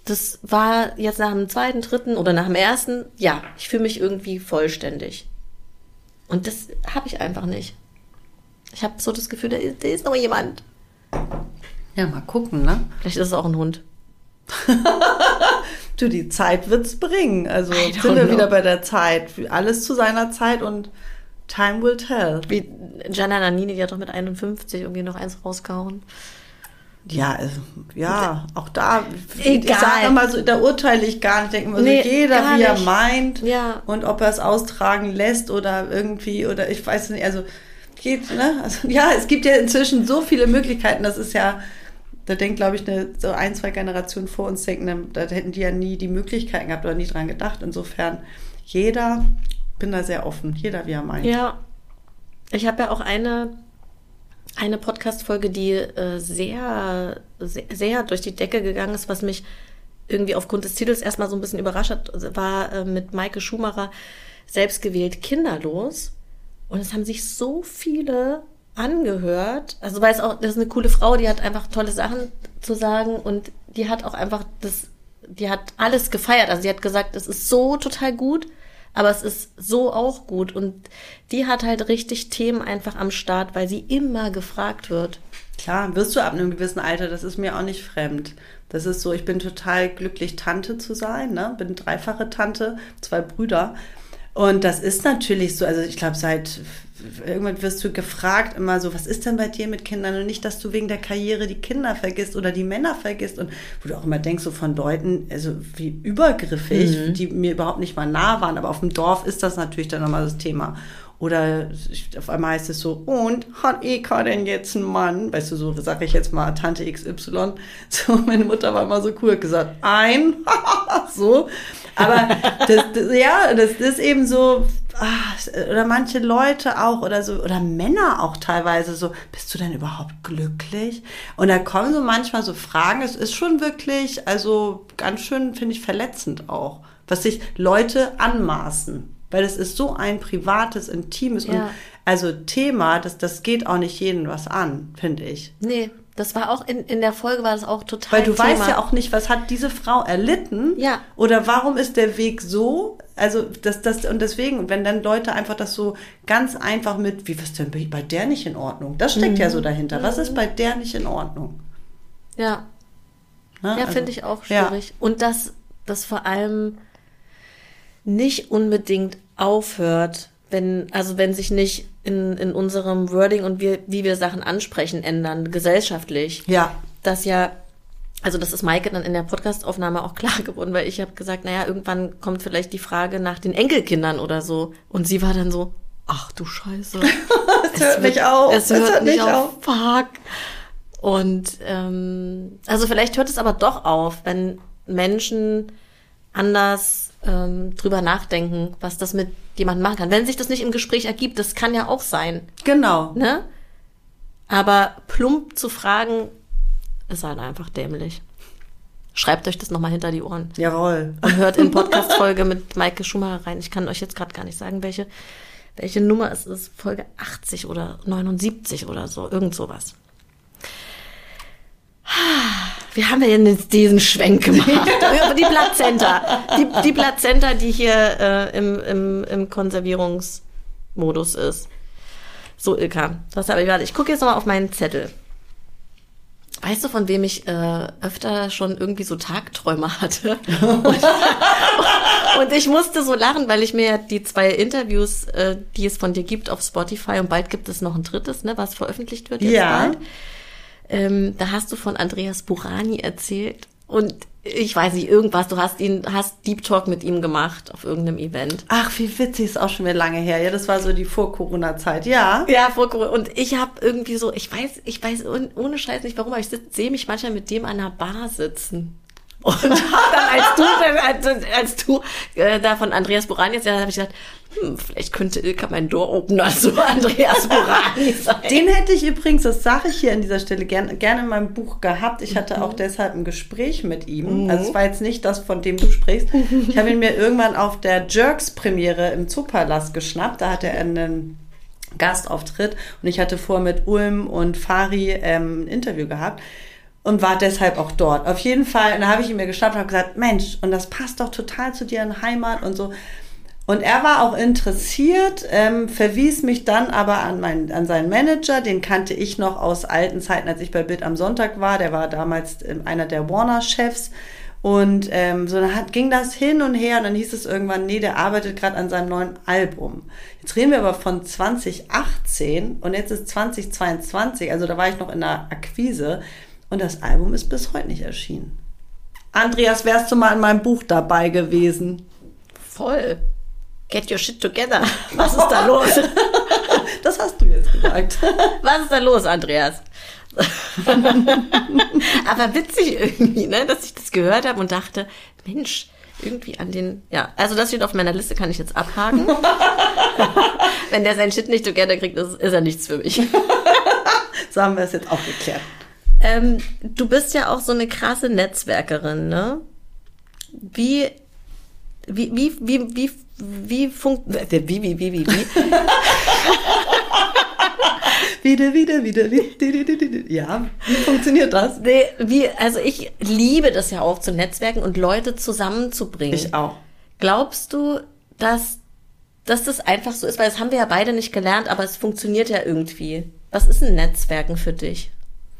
das war jetzt nach dem zweiten, dritten oder nach dem ersten, ja, ich fühle mich irgendwie vollständig. Und das habe ich einfach nicht. Ich habe so das Gefühl, da ist, da ist noch jemand. Ja, mal gucken, ne? Vielleicht ist es auch ein Hund. du, die Zeit wird's bringen. Also sind wir know. wieder bei der Zeit. Alles zu seiner Zeit und Time will tell. Wie Gianna Nannini, die hat doch mit 51 irgendwie noch eins rausgehauen. Ja, also, ja, auch da. Egal. Ich sage immer so, da urteile ich gar nicht. Denke immer nee, so, jeder wie er meint. Ja. Und ob er es austragen lässt oder irgendwie, oder ich weiß nicht, also geht, ne? Also, ja, es gibt ja inzwischen so viele Möglichkeiten. Das ist ja, da denkt, glaube ich, eine, so ein, zwei Generationen vor uns denken, da hätten die ja nie die Möglichkeiten gehabt oder nie dran gedacht. Insofern, jeder bin da sehr offen. Jeder, wie er meint. Ja. Ich habe ja auch eine, eine Podcast-Folge, die äh, sehr, sehr, sehr durch die Decke gegangen ist, was mich irgendwie aufgrund des Titels erstmal so ein bisschen überrascht hat, war äh, mit Maike Schumacher selbstgewählt kinderlos. Und es haben sich so viele angehört. Also weil es auch, das ist eine coole Frau, die hat einfach tolle Sachen zu sagen und die hat auch einfach das, die hat alles gefeiert. Also sie hat gesagt, das ist so total gut Aber es ist so auch gut. Und die hat halt richtig Themen einfach am Start, weil sie immer gefragt wird. Klar, wirst du ab einem gewissen Alter, das ist mir auch nicht fremd. Das ist so, ich bin total glücklich, Tante zu sein, ne? Bin dreifache Tante, zwei Brüder. Und das ist natürlich so, also ich glaube, seit irgendwann wirst du gefragt immer so, was ist denn bei dir mit Kindern? Und nicht, dass du wegen der Karriere die Kinder vergisst oder die Männer vergisst. Und wo du auch immer denkst, so von Leuten, also wie übergriffig, mhm. die mir überhaupt nicht mal nah waren. Aber auf dem Dorf ist das natürlich dann nochmal das Thema. Oder auf einmal heißt es so, und hat Eka denn jetzt einen Mann? Weißt du, so sage ich jetzt mal Tante XY. So, meine Mutter war immer so cool, gesagt, ein, so. Aber das, das, ja, das ist eben so, ach, oder manche Leute auch, oder so, oder Männer auch teilweise so, bist du denn überhaupt glücklich? Und da kommen so manchmal so Fragen, es ist schon wirklich, also ganz schön, finde ich, verletzend auch, was sich Leute anmaßen weil es ist so ein privates, intimes ja. und also Thema, das, das geht auch nicht jedem was an, finde ich. Nee, das war auch in, in der Folge war das auch total. Weil du Thema. weißt ja auch nicht, was hat diese Frau erlitten? Ja. Oder warum ist der Weg so? Also das, das, und deswegen, wenn dann Leute einfach das so ganz einfach mit, wie was denn bei der nicht in Ordnung? Das steckt mhm. ja so dahinter. Was ist bei der nicht in Ordnung? Ja. Na, ja, also, finde ich auch schwierig. Ja. Und das, das vor allem nicht unbedingt aufhört, wenn, also wenn sich nicht in, in unserem Wording und wir, wie wir Sachen ansprechen, ändern, gesellschaftlich. Ja. Das ja, also das ist Maike dann in der Podcastaufnahme auch klar geworden, weil ich habe gesagt, naja, irgendwann kommt vielleicht die Frage nach den Enkelkindern oder so. Und sie war dann so, ach du Scheiße. es hört nicht auf. Es hört, hört nicht auf. auf. Fuck. Und ähm, also vielleicht hört es aber doch auf, wenn Menschen anders ähm, drüber nachdenken, was das mit jemandem machen kann. Wenn sich das nicht im Gespräch ergibt, das kann ja auch sein. Genau. Ne? Aber plump zu fragen, ist halt einfach dämlich. Schreibt euch das nochmal hinter die Ohren. Jawohl. Und hört in Podcast-Folge mit Maike Schumacher rein. Ich kann euch jetzt gerade gar nicht sagen, welche, welche Nummer es ist. Folge 80 oder 79 oder so. Irgend sowas. Wir haben ja jetzt diesen Schwenk gemacht. die Plazenta. Die, die Plazenta, die hier äh, im, im, im Konservierungsmodus ist. So, Ilka. Das habe ich, warte, ich gucke jetzt nochmal auf meinen Zettel. Weißt du, von wem ich äh, öfter schon irgendwie so Tagträume hatte? Und, und, ich musste so lachen, weil ich mir die zwei Interviews, äh, die es von dir gibt, auf Spotify und bald gibt es noch ein drittes, ne, was veröffentlicht wird jetzt ja. bald ähm, da hast du von Andreas Burani erzählt und ich weiß nicht, irgendwas, du hast ihn, hast Deep Talk mit ihm gemacht auf irgendeinem Event. Ach, wie witzig, ist auch schon wieder lange her. Ja, das war so die Vor-Corona-Zeit, ja. Ja, vor Corona. Und ich habe irgendwie so, ich weiß, ich weiß ohne Scheiß nicht warum, aber ich sehe mich manchmal mit dem an einer Bar sitzen. Und dann, als du, als, als du äh, da von Andreas Buran jetzt, ja, habe ich gedacht, hm, vielleicht könnte Ilka mein Door-Opener so Andreas Burani sein. Den hätte ich übrigens, das sage ich hier an dieser Stelle, gerne gern in meinem Buch gehabt. Ich hatte mhm. auch deshalb ein Gespräch mit ihm. Mhm. Also es war jetzt nicht das, von dem du sprichst. Ich habe ihn mir irgendwann auf der Jerks-Premiere im Zoopalast geschnappt. Da hatte er einen Gastauftritt und ich hatte vor mit Ulm und Fari ähm, ein Interview gehabt und war deshalb auch dort. Auf jeden Fall, und da habe ich ihn mir geschnappt und habe gesagt, Mensch, und das passt doch total zu dir in Heimat und so. Und er war auch interessiert, ähm, verwies mich dann aber an, mein, an seinen Manager, den kannte ich noch aus alten Zeiten, als ich bei Bild am Sonntag war. Der war damals ähm, einer der Warner-Chefs. Und ähm, so hat, ging das hin und her und dann hieß es irgendwann, nee, der arbeitet gerade an seinem neuen Album. Jetzt reden wir aber von 2018 und jetzt ist 2022, also da war ich noch in der Akquise und das Album ist bis heute nicht erschienen. Andreas, wärst du mal in meinem Buch dabei gewesen? Voll. Get your shit together. Was ist da los? Das hast du jetzt gesagt. Was ist da los, Andreas? Aber witzig irgendwie, ne, dass ich das gehört habe und dachte, Mensch, irgendwie an den, ja, also das steht auf meiner Liste, kann ich jetzt abhaken. Wenn der sein Shit nicht together kriegt, ist, ist er nichts für mich. so haben wir es jetzt auch geklärt. Ähm, du bist ja auch so eine krasse Netzwerkerin, ne? Wie, wie, wie, wie, wie wie funkt wie wie wie wie wie? Wieder wieder wieder. Wieder ja wie funktioniert das? Nee, wie also ich liebe das ja auch zu Netzwerken und Leute zusammenzubringen. Ich auch. Glaubst du dass dass das einfach so ist, weil das haben wir ja beide nicht gelernt, aber es funktioniert ja irgendwie. Was ist ein Netzwerken für dich?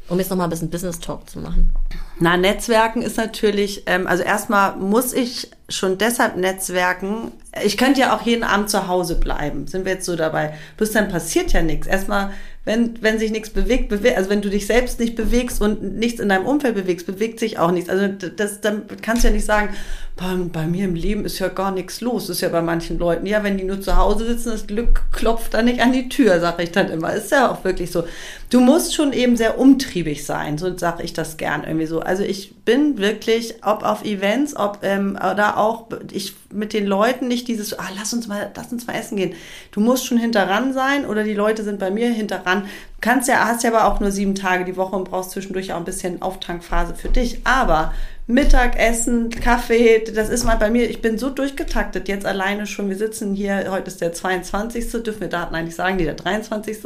Um jetzt nochmal ein bisschen Business Talk zu machen. Na, Netzwerken ist natürlich, ähm, also erstmal muss ich schon deshalb Netzwerken. Ich könnte ja auch jeden Abend zu Hause bleiben. Sind wir jetzt so dabei? Bloß dann passiert ja nichts. Erstmal wenn, wenn sich nichts bewegt, bewe also wenn du dich selbst nicht bewegst und nichts in deinem Umfeld bewegst, bewegt sich auch nichts. Also das, dann kannst du ja nicht sagen, bei, bei mir im Leben ist ja gar nichts los. Ist ja bei manchen Leuten. Ja, wenn die nur zu Hause sitzen, das Glück klopft da nicht an die Tür, sage ich dann immer. Ist ja auch wirklich so. Du musst schon eben sehr umtriebig sein, so sage ich das gern irgendwie so. Also ich bin wirklich, ob auf Events, ob ähm, oder auch ich mit den Leuten nicht dieses, ah, lass uns mal, lass uns mal essen gehen. Du musst schon hinterran sein oder die Leute sind bei mir hinterran. Du kannst ja, hast ja aber auch nur sieben Tage die Woche und brauchst zwischendurch auch ein bisschen Auftankphase für dich. Aber Mittagessen, Kaffee, das ist mal bei mir, ich bin so durchgetaktet jetzt alleine schon. Wir sitzen hier, heute ist der 22. Dürfen wir Daten eigentlich sagen, nee, der 23.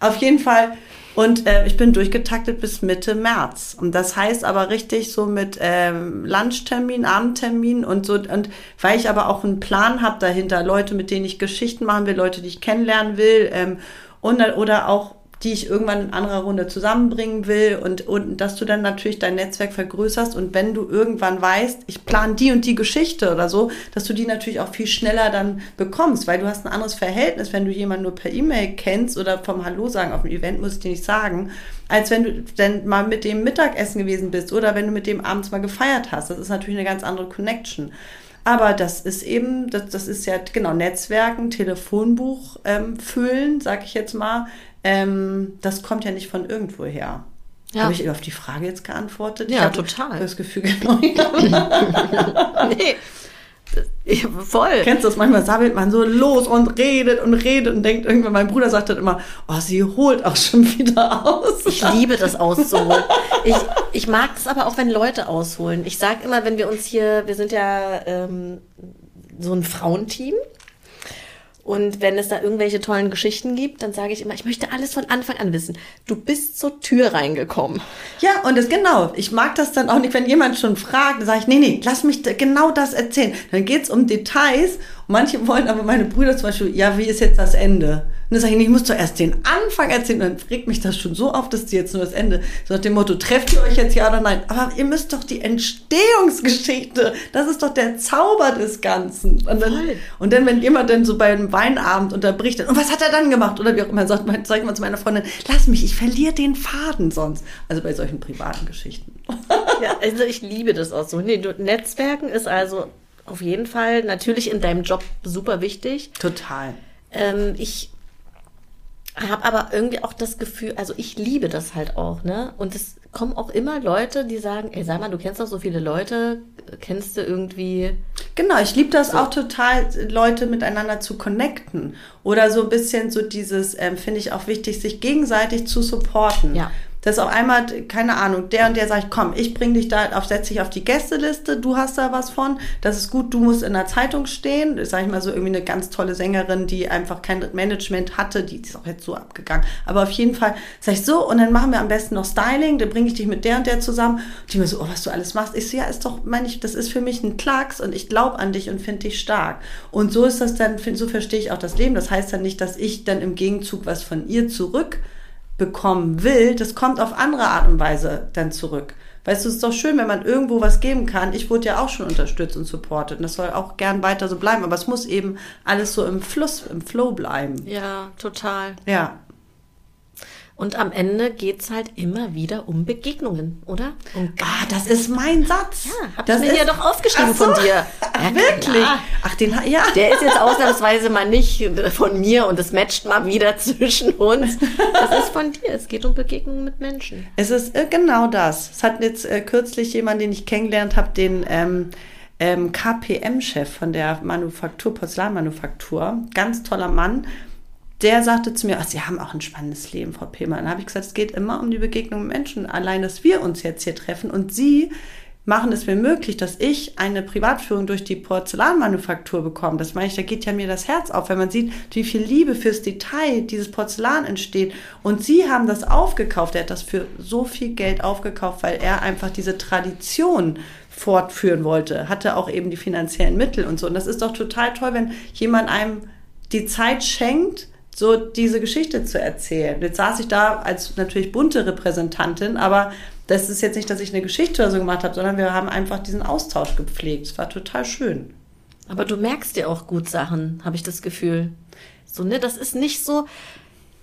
Auf jeden Fall. Und äh, ich bin durchgetaktet bis Mitte März. Und das heißt aber richtig so mit ähm, Lunchtermin, Abendtermin und so. Und weil ich aber auch einen Plan habe dahinter, Leute, mit denen ich Geschichten machen will, Leute, die ich kennenlernen will, ähm, und, oder auch die ich irgendwann in anderer Runde zusammenbringen will und, und dass du dann natürlich dein Netzwerk vergrößerst und wenn du irgendwann weißt, ich plane die und die Geschichte oder so, dass du die natürlich auch viel schneller dann bekommst, weil du hast ein anderes Verhältnis, wenn du jemanden nur per E-Mail kennst oder vom Hallo sagen auf dem Event, muss ich dir nicht sagen, als wenn du dann mal mit dem Mittagessen gewesen bist oder wenn du mit dem abends mal gefeiert hast. Das ist natürlich eine ganz andere Connection. Aber das ist eben, das, das ist ja genau Netzwerken, Telefonbuch ähm, füllen, sag ich jetzt mal, ähm, das kommt ja nicht von irgendwo her. Ja. Habe ich auf die Frage jetzt geantwortet? Ja, total. Das Gefühl, genau. nee. Voll. Kennst du das? Manchmal sabbelt man so los und redet und redet und denkt irgendwann, mein Bruder sagt dann immer, oh, sie holt auch schon wieder aus. Ich liebe das auszuholen. ich, ich mag es aber auch, wenn Leute ausholen. Ich sage immer, wenn wir uns hier, wir sind ja ähm, so ein Frauenteam und wenn es da irgendwelche tollen Geschichten gibt, dann sage ich immer, ich möchte alles von Anfang an wissen. Du bist zur Tür reingekommen. Ja, und das genau. Ich mag das dann auch nicht, wenn jemand schon fragt, dann sage ich, nee, nee, lass mich genau das erzählen. Dann geht's um Details Manche wollen aber meine Brüder zum Beispiel, ja, wie ist jetzt das Ende? Und dann sage ich, ich muss zuerst den Anfang erzählen. Und dann regt mich das schon so auf, dass die jetzt nur das Ende. So nach dem Motto, trefft ihr euch jetzt ja oder nein? Aber ihr müsst doch die Entstehungsgeschichte, das ist doch der Zauber des Ganzen. Und dann, und dann wenn jemand dann so bei einem Weinabend unterbricht, dann, und was hat er dann gemacht? Oder wie auch immer, sagt man, sag ich mal zu meiner Freundin, lass mich, ich verliere den Faden sonst. Also bei solchen privaten Geschichten. Ja, also ich liebe das auch so. Nee, Netzwerken ist also auf jeden Fall natürlich in deinem Job super wichtig. Total. Ähm, ich habe aber irgendwie auch das Gefühl, also ich liebe das halt auch, ne? Und es kommen auch immer Leute, die sagen, ey, sag mal, du kennst doch so viele Leute, kennst du irgendwie. Genau, ich liebe das so. auch total, Leute miteinander zu connecten. Oder so ein bisschen so dieses, ähm, finde ich auch wichtig, sich gegenseitig zu supporten. Ja. Das ist auf einmal, keine Ahnung, der und der sagt, komm, ich bring dich da auf, setz dich auf die Gästeliste, du hast da was von, das ist gut, du musst in der Zeitung stehen. Sag ich mal so irgendwie eine ganz tolle Sängerin, die einfach kein Management hatte, die ist auch jetzt so abgegangen. Aber auf jeden Fall sag ich so, und dann machen wir am besten noch Styling, dann bringe ich dich mit der und der zusammen. Und die mir so, oh, was du alles machst. Ich so, ja, ist doch, meine ich, das ist für mich ein Klacks und ich glaube an dich und finde dich stark. Und so ist das dann, so verstehe ich auch das Leben. Das heißt dann nicht, dass ich dann im Gegenzug was von ihr zurück bekommen will, das kommt auf andere Art und Weise dann zurück. Weißt du, es ist doch schön, wenn man irgendwo was geben kann. Ich wurde ja auch schon unterstützt und supportet und das soll auch gern weiter so bleiben, aber es muss eben alles so im Fluss, im Flow bleiben. Ja, total. Ja. Und am Ende geht es halt immer wieder um Begegnungen, oder? Um ah, das ist mein Satz. Ja, hab das ich mir ja doch aufgeschrieben so. von dir. Ach, ja, wirklich? Ach, den, ja. Der ist jetzt ausnahmsweise mal nicht von mir und es matcht mal wieder zwischen uns. Das ist von dir. Es geht um Begegnungen mit Menschen. Es ist äh, genau das. Es hat jetzt äh, kürzlich jemand, den ich kennengelernt habe, den ähm, ähm, KPM-Chef von der Manufaktur, Porzellanmanufaktur. Ganz toller Mann der sagte zu mir, ach, Sie haben auch ein spannendes Leben, Frau Pillmann. Dann habe ich gesagt, es geht immer um die Begegnung mit Menschen. Allein, dass wir uns jetzt hier treffen und Sie machen es mir möglich, dass ich eine Privatführung durch die Porzellanmanufaktur bekomme. Das meine ich, da geht ja mir das Herz auf, wenn man sieht, wie viel Liebe fürs Detail dieses Porzellan entsteht. Und Sie haben das aufgekauft. Er hat das für so viel Geld aufgekauft, weil er einfach diese Tradition fortführen wollte, hatte auch eben die finanziellen Mittel und so. Und das ist doch total toll, wenn jemand einem die Zeit schenkt, so diese Geschichte zu erzählen. Jetzt saß ich da als natürlich bunte Repräsentantin, aber das ist jetzt nicht, dass ich eine Geschichte oder so gemacht habe, sondern wir haben einfach diesen Austausch gepflegt. Es war total schön. Aber du merkst ja auch gut Sachen, habe ich das Gefühl. So, ne, das ist nicht so,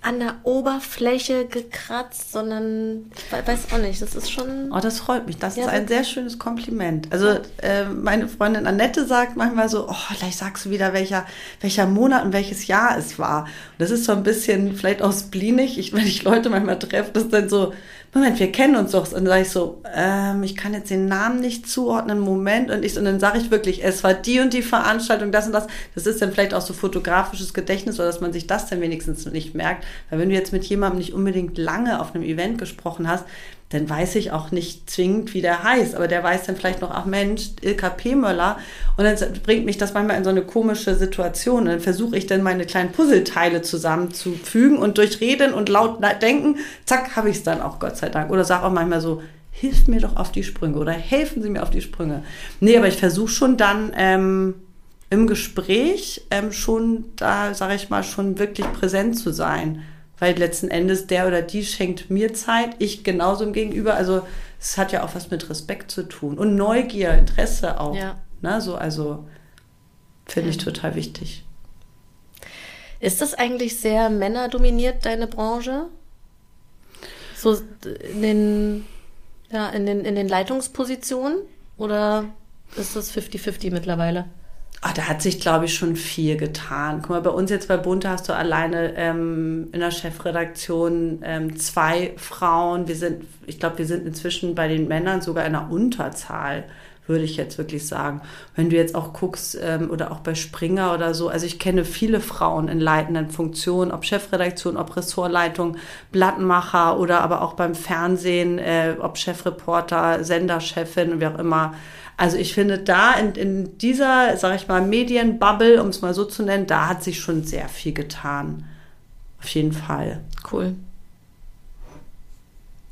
an der Oberfläche gekratzt, sondern ich weiß auch nicht, das ist schon. Oh, das freut mich. Das ja, ist ein sehr schönes Kompliment. Also äh, meine Freundin Annette sagt manchmal so, oh, vielleicht sagst du wieder, welcher, welcher Monat und welches Jahr es war. Und das ist so ein bisschen vielleicht auch spleenig. Ich, wenn ich Leute manchmal treffe, das ist dann so, Moment, wir kennen uns doch. Und dann sage ich so, ähm, ich kann jetzt den Namen nicht zuordnen, Moment. Und, ich, und dann sage ich wirklich, es war die und die Veranstaltung, das und das. Das ist dann vielleicht auch so fotografisches Gedächtnis, oder dass man sich das dann wenigstens nicht merkt. Weil wenn du jetzt mit jemandem nicht unbedingt lange auf einem Event gesprochen hast, dann weiß ich auch nicht zwingend, wie der heißt. Aber der weiß dann vielleicht noch, ach Mensch, Ilka P. Möller. Und dann bringt mich das manchmal in so eine komische Situation. Und dann versuche ich dann meine kleinen Puzzleteile zusammenzufügen und durch Reden und laut denken, zack, habe ich es dann auch, Gott sei Dank. Oder sage auch manchmal so, hilf mir doch auf die Sprünge oder helfen Sie mir auf die Sprünge. Nee, aber ich versuche schon dann ähm, im Gespräch ähm, schon da, sage ich mal, schon wirklich präsent zu sein weil letzten Endes der oder die schenkt mir Zeit, ich genauso im Gegenüber. Also es hat ja auch was mit Respekt zu tun und Neugier, Interesse auch. Ja. Ne? So, also finde ich total wichtig. Ist das eigentlich sehr männerdominiert, deine Branche? So in den, ja, in den, in den Leitungspositionen? Oder ist das 50-50 mittlerweile? Ach, da hat sich, glaube ich, schon viel getan. Guck mal, bei uns jetzt bei Bunte hast du alleine ähm, in der Chefredaktion ähm, zwei Frauen. Wir sind, ich glaube, wir sind inzwischen bei den Männern sogar in einer Unterzahl, würde ich jetzt wirklich sagen. Wenn du jetzt auch guckst ähm, oder auch bei Springer oder so, also ich kenne viele Frauen in leitenden Funktionen, ob Chefredaktion, ob Ressortleitung, Blattmacher oder aber auch beim Fernsehen, äh, ob Chefreporter, Senderchefin, wie auch immer. Also ich finde, da in, in dieser, sag ich mal, Medienbubble, um es mal so zu nennen, da hat sich schon sehr viel getan. Auf jeden Fall. Cool.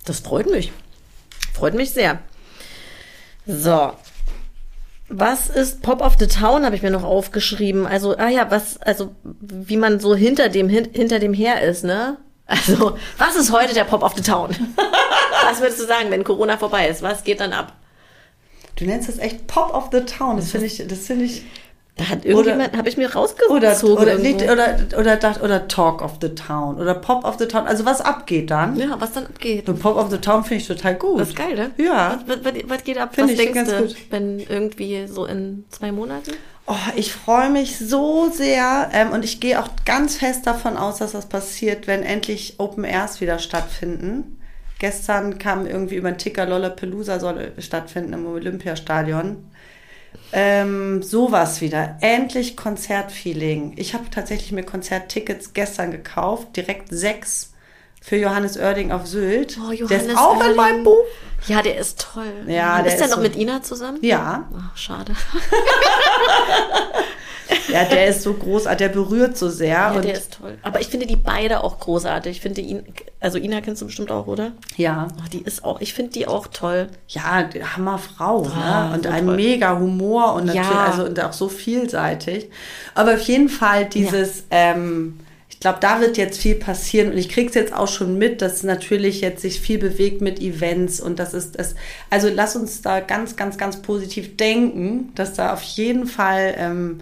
Das freut mich. Freut mich sehr. So. Was ist Pop of the Town, habe ich mir noch aufgeschrieben. Also, ah ja, was, also, wie man so hinter dem, hinter dem her ist, ne? Also, was ist heute der Pop of the Town? was würdest du sagen, wenn Corona vorbei ist? Was geht dann ab? Du nennst das echt Pop of the Town. Das finde ich, das finde ich. Da hat irgendjemand, habe ich mir rausgezogen. Oder, oder, nicht, oder, oder, oder, Talk of the Town oder Pop of the Town. Also was abgeht dann. Ja, was dann abgeht. Und Pop of the Town finde ich total gut. Das ist geil, ne? Ja. Was, was, was geht ab? Find was denkst ganz du, gut. wenn irgendwie so in zwei Monaten? Oh, ich freue mich so sehr ähm, und ich gehe auch ganz fest davon aus, dass das passiert, wenn endlich Open Airs wieder stattfinden. Gestern kam irgendwie über den Ticker Lollapalooza soll stattfinden im Olympiastadion. Ähm, sowas wieder. Endlich Konzertfeeling. Ich habe tatsächlich mir Konzerttickets gestern gekauft, direkt sechs für Johannes Oerding auf Sylt. Oh, Johannes der ist auch Oerding. in meinem Buch. Ja, der ist toll. Ja, der ist der noch so mit Ina zusammen? Ja. Oh, schade. Ja, der ist so großartig, der berührt so sehr. Ja, und der ist toll. Aber ich finde die beide auch großartig. Ich finde ihn, also Ina kennst du bestimmt auch, oder? Ja. Oh, die ist auch, ich finde die auch toll. Ja, Hammerfrau, oh, ne? Und so ein toll. mega Humor und natürlich, ja. also und auch so vielseitig. Aber auf jeden Fall dieses, ja. ähm, ich glaube, da wird jetzt viel passieren und ich kriege es jetzt auch schon mit, dass natürlich jetzt sich viel bewegt mit Events und das ist es. Also lass uns da ganz, ganz, ganz positiv denken, dass da auf jeden Fall ähm,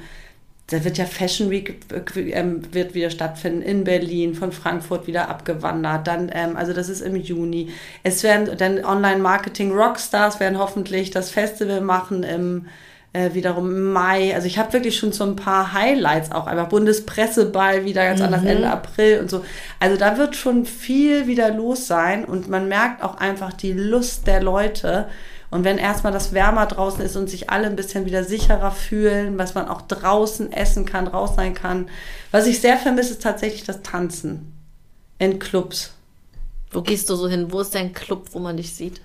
da wird ja Fashion Week ähm, wird wieder stattfinden in Berlin, von Frankfurt wieder abgewandert. Dann, ähm, also das ist im Juni. Es werden dann Online-Marketing Rockstars werden hoffentlich das Festival machen im äh, wiederum im Mai. Also ich habe wirklich schon so ein paar Highlights auch. Einfach Bundespresseball wieder ganz mhm. anders Ende April und so. Also da wird schon viel wieder los sein und man merkt auch einfach die Lust der Leute und wenn erstmal das wärmer draußen ist und sich alle ein bisschen wieder sicherer fühlen, was man auch draußen essen kann, raus sein kann. Was ich sehr vermisse, ist tatsächlich das Tanzen in Clubs. Wo gehst du so hin? Wo ist dein Club, wo man dich sieht?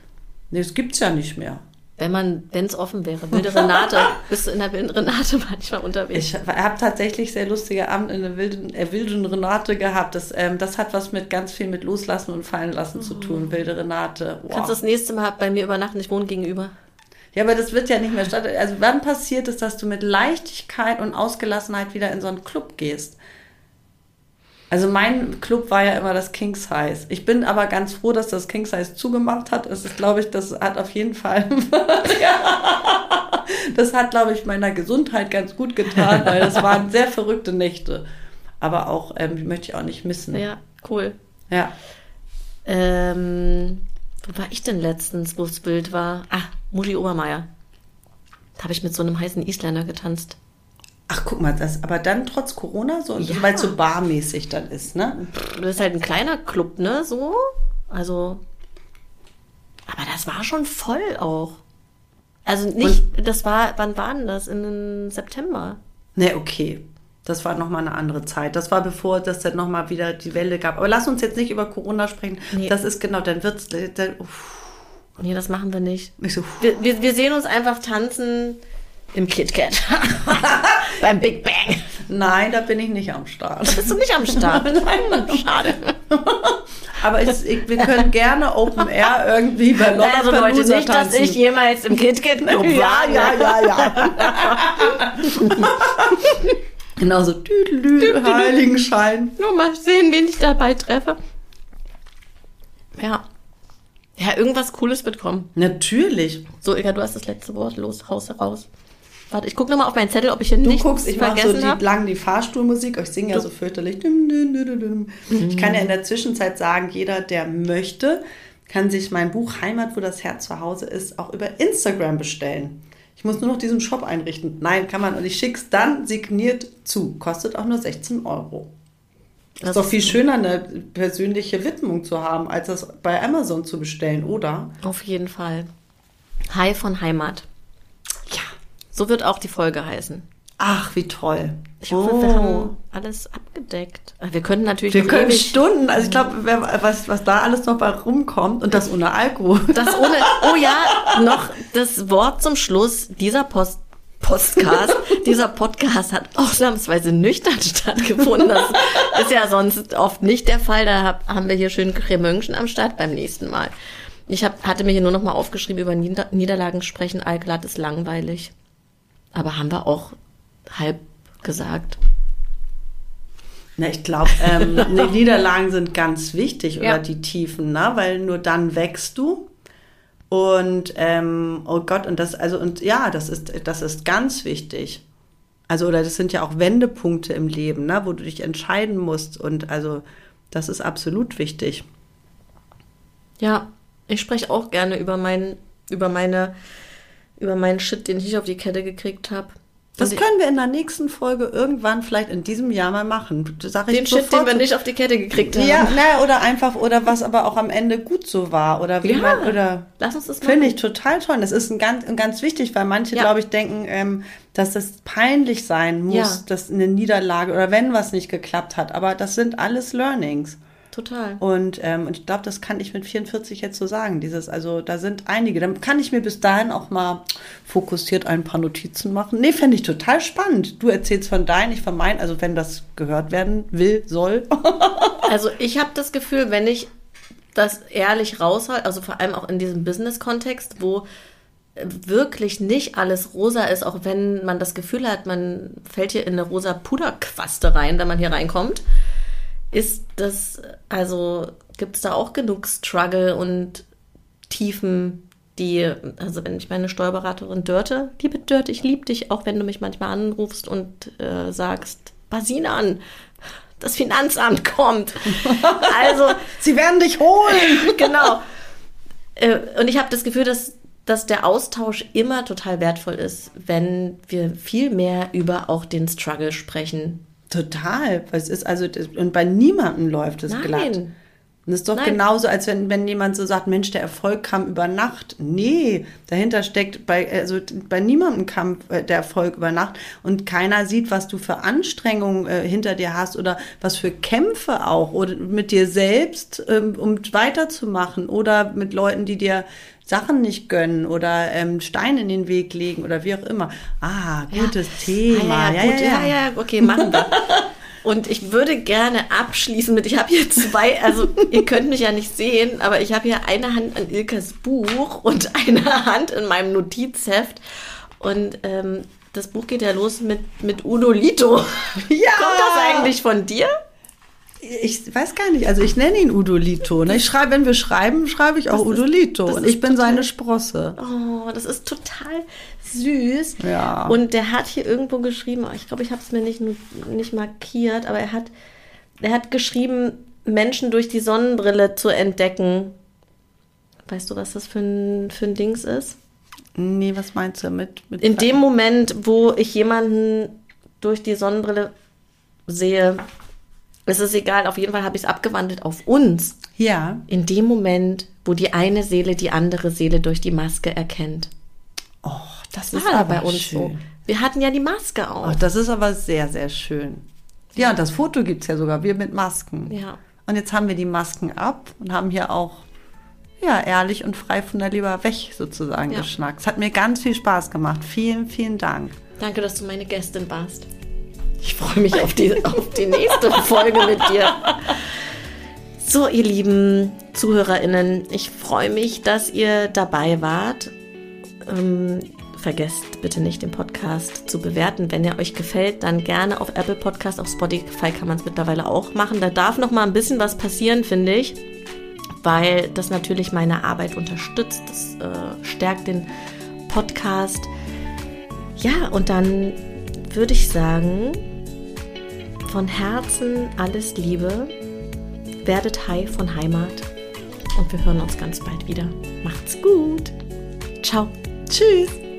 Nee, das gibt's ja nicht mehr. Wenn man, wenn es offen wäre. Wilde Renate, bist du in der wilden Renate manchmal unterwegs? Ich habe tatsächlich sehr lustige Abende in der wilden, äh, wilden Renate gehabt. Das, ähm, das hat was mit ganz viel mit Loslassen und Fallen lassen mhm. zu tun. Wilde Renate. Wow. Kannst du das nächste Mal bei mir übernachten? Ich wohne gegenüber. Ja, aber das wird ja nicht mehr statt. Also wann passiert es, dass du mit Leichtigkeit und Ausgelassenheit wieder in so einen Club gehst? Also mein Club war ja immer das King Size. Ich bin aber ganz froh, dass das King Size zugemacht hat. Das ist, glaube ich, das hat auf jeden Fall, das hat, glaube ich, meiner Gesundheit ganz gut getan, weil das waren sehr verrückte Nächte. Aber auch, ähm, die möchte ich auch nicht missen. Ja, cool. Ja. Ähm, wo war ich denn letztens, wo das Bild war? Ah, Mutti Obermeier. Da habe ich mit so einem heißen Isländer getanzt. Ach, guck mal, das, aber dann trotz Corona, so, ja. weil es so barmäßig dann ist, ne? Das ist halt ein kleiner Club, ne, so. Also, aber das war schon voll auch. Also nicht, Und, das war, wann war denn das? In September. Ne, okay. Das war nochmal eine andere Zeit. Das war bevor das dann nochmal wieder die Welle gab. Aber lass uns jetzt nicht über Corona sprechen. Nee. Das ist genau, dann wird's. Dann, nee, das machen wir nicht. So, wir, wir, wir sehen uns einfach tanzen im KitKat. Beim Big Bang. Nein, da bin ich nicht am Start. Da bist du nicht am Start? Nein, schade. Aber ich, ich, wir können gerne Open Air irgendwie bei Lotte Also Leute, nicht, tanzen. dass ich jemals im KitKat Club ja, ja, ja, ja, ja. Genauso Tüdelü, Heiligenschein. Nur mal sehen, wen ich dabei treffe. Ja. Ja, irgendwas Cooles wird kommen. Natürlich. So, Ilka, du hast das letzte Wort. Los, raus, raus. Warte, ich gucke nochmal auf meinen Zettel, ob ich hier du nichts guckst, ich mache so die, lang die Fahrstuhlmusik. Ich singe ja so fürchterlich. Ich kann ja in der Zwischenzeit sagen, jeder, der möchte, kann sich mein Buch Heimat, wo das Herz zu Hause ist, auch über Instagram bestellen. Ich muss nur noch diesen Shop einrichten. Nein, kann man. Und ich schicke es dann signiert zu. Kostet auch nur 16 Euro. Das ist doch viel schöner, eine persönliche Widmung zu haben, als das bei Amazon zu bestellen, oder? Auf jeden Fall. Hi von Heimat. So wird auch die Folge heißen. Ach, wie toll. Ich hoffe, oh. wir haben alles abgedeckt. Wir können natürlich. Wir können Stunden, also ich glaube, was, was da alles noch bei rumkommt und das ohne Alkohol. Das ohne, oh ja, noch das Wort zum Schluss. Dieser Post, Podcast, dieser Podcast hat ausnahmsweise nüchtern stattgefunden. Das ist ja sonst oft nicht der Fall. Da haben wir hier schön Cremönchen am Start beim nächsten Mal. Ich hab, hatte mir hier nur noch mal aufgeschrieben, über Nieder Niederlagen sprechen. Allglatt ist langweilig. Aber haben wir auch halb gesagt. Na, ich glaube, ähm, die Niederlagen sind ganz wichtig oder ja. die Tiefen, ne? weil nur dann wächst du. Und ähm, oh Gott, und das, also, und ja, das ist, das ist ganz wichtig. Also, oder das sind ja auch Wendepunkte im Leben, ne? wo du dich entscheiden musst. Und also, das ist absolut wichtig. Ja, ich spreche auch gerne über mein, über meine über meinen Shit, den ich nicht auf die Kette gekriegt habe. Das können wir in der nächsten Folge irgendwann vielleicht in diesem Jahr mal machen. Sag ich den Shit, den wir nicht auf die Kette gekriegt haben. Ja, naja, oder einfach, oder was aber auch am Ende gut so war. Oder wie ja, man, oder. Lass uns das machen. Finde ich total toll. Das ist ein ganz, ganz wichtig, weil manche, ja. glaube ich, denken, ähm, dass das peinlich sein muss, ja. dass eine Niederlage oder wenn was nicht geklappt hat. Aber das sind alles Learnings. Total. Und, ähm, und ich glaube, das kann ich mit 44 jetzt so sagen. Dieses, also da sind einige. Dann kann ich mir bis dahin auch mal fokussiert ein paar Notizen machen. Nee, fände ich total spannend. Du erzählst von deinen, ich von meinen. Also wenn das gehört werden will, soll. also ich habe das Gefühl, wenn ich das ehrlich raushalte, also vor allem auch in diesem Business-Kontext, wo wirklich nicht alles rosa ist, auch wenn man das Gefühl hat, man fällt hier in eine rosa Puderquaste rein, wenn man hier reinkommt ist das, also gibt es da auch genug Struggle und Tiefen, die, also wenn ich meine Steuerberaterin Dörte, liebe Dörte, ich liebe dich, auch wenn du mich manchmal anrufst und äh, sagst, Basinan, das Finanzamt kommt. Also. Sie werden dich holen. genau. Äh, und ich habe das Gefühl, dass, dass der Austausch immer total wertvoll ist, wenn wir viel mehr über auch den Struggle sprechen Total. Es ist also, und bei niemandem läuft es Nein. glatt. Und es ist doch Nein. genauso, als wenn, wenn jemand so sagt, Mensch, der Erfolg kam über Nacht. Nee, dahinter steckt bei, also bei niemandem kam äh, der Erfolg über Nacht und keiner sieht, was du für Anstrengungen äh, hinter dir hast oder was für Kämpfe auch oder mit dir selbst, ähm, um weiterzumachen oder mit Leuten, die dir Sachen nicht gönnen oder ähm, Steine in den Weg legen oder wie auch immer. Ah, gutes ja. Thema. Ah, ja, ja, gut, ja, ja, okay, machen wir. Und ich würde gerne abschließen mit, ich habe hier zwei, also ihr könnt mich ja nicht sehen, aber ich habe hier eine Hand an Ilkas Buch und eine Hand in meinem Notizheft. Und ähm, das Buch geht ja los mit, mit Udo Lito. Ja! Kommt das eigentlich von dir? Ich weiß gar nicht. Also ich nenne ihn Udolito. Ne? Ich schreibe, wenn wir schreiben, schreibe ich auch das Udolito. Ist, und ich bin total, seine Sprosse. Oh, das ist total süß. Ja. Und der hat hier irgendwo geschrieben, ich glaube, ich habe es mir nicht, nicht markiert, aber er hat, er hat geschrieben, Menschen durch die Sonnenbrille zu entdecken. Weißt du, was das für ein, für ein Dings ist? Nee, was meinst du damit? Mit In dem Moment, wo ich jemanden durch die Sonnenbrille sehe, es ist egal, auf jeden Fall habe ich es abgewandelt auf uns. Ja. In dem Moment, wo die eine Seele die andere Seele durch die Maske erkennt. Oh, das war aber bei uns schön. so. Wir hatten ja die Maske auf. Oh, das ist aber sehr, sehr schön. Ja, das Foto gibt es ja sogar, wir mit Masken. Ja. Und jetzt haben wir die Masken ab und haben hier auch ja, ehrlich und frei von der Leber weg sozusagen ja. geschnackt. Es hat mir ganz viel Spaß gemacht. Vielen, vielen Dank. Danke, dass du meine Gästin warst. Ich freue mich auf die, auf die nächste Folge mit dir. So, ihr lieben ZuhörerInnen, ich freue mich, dass ihr dabei wart. Ähm, vergesst bitte nicht, den Podcast zu bewerten. Wenn er euch gefällt, dann gerne auf Apple Podcast, auf Spotify kann man es mittlerweile auch machen. Da darf noch mal ein bisschen was passieren, finde ich, weil das natürlich meine Arbeit unterstützt. Das äh, stärkt den Podcast. Ja, und dann würde ich sagen, von Herzen alles Liebe. Werdet high von Heimat. Und wir hören uns ganz bald wieder. Macht's gut. Ciao. Tschüss.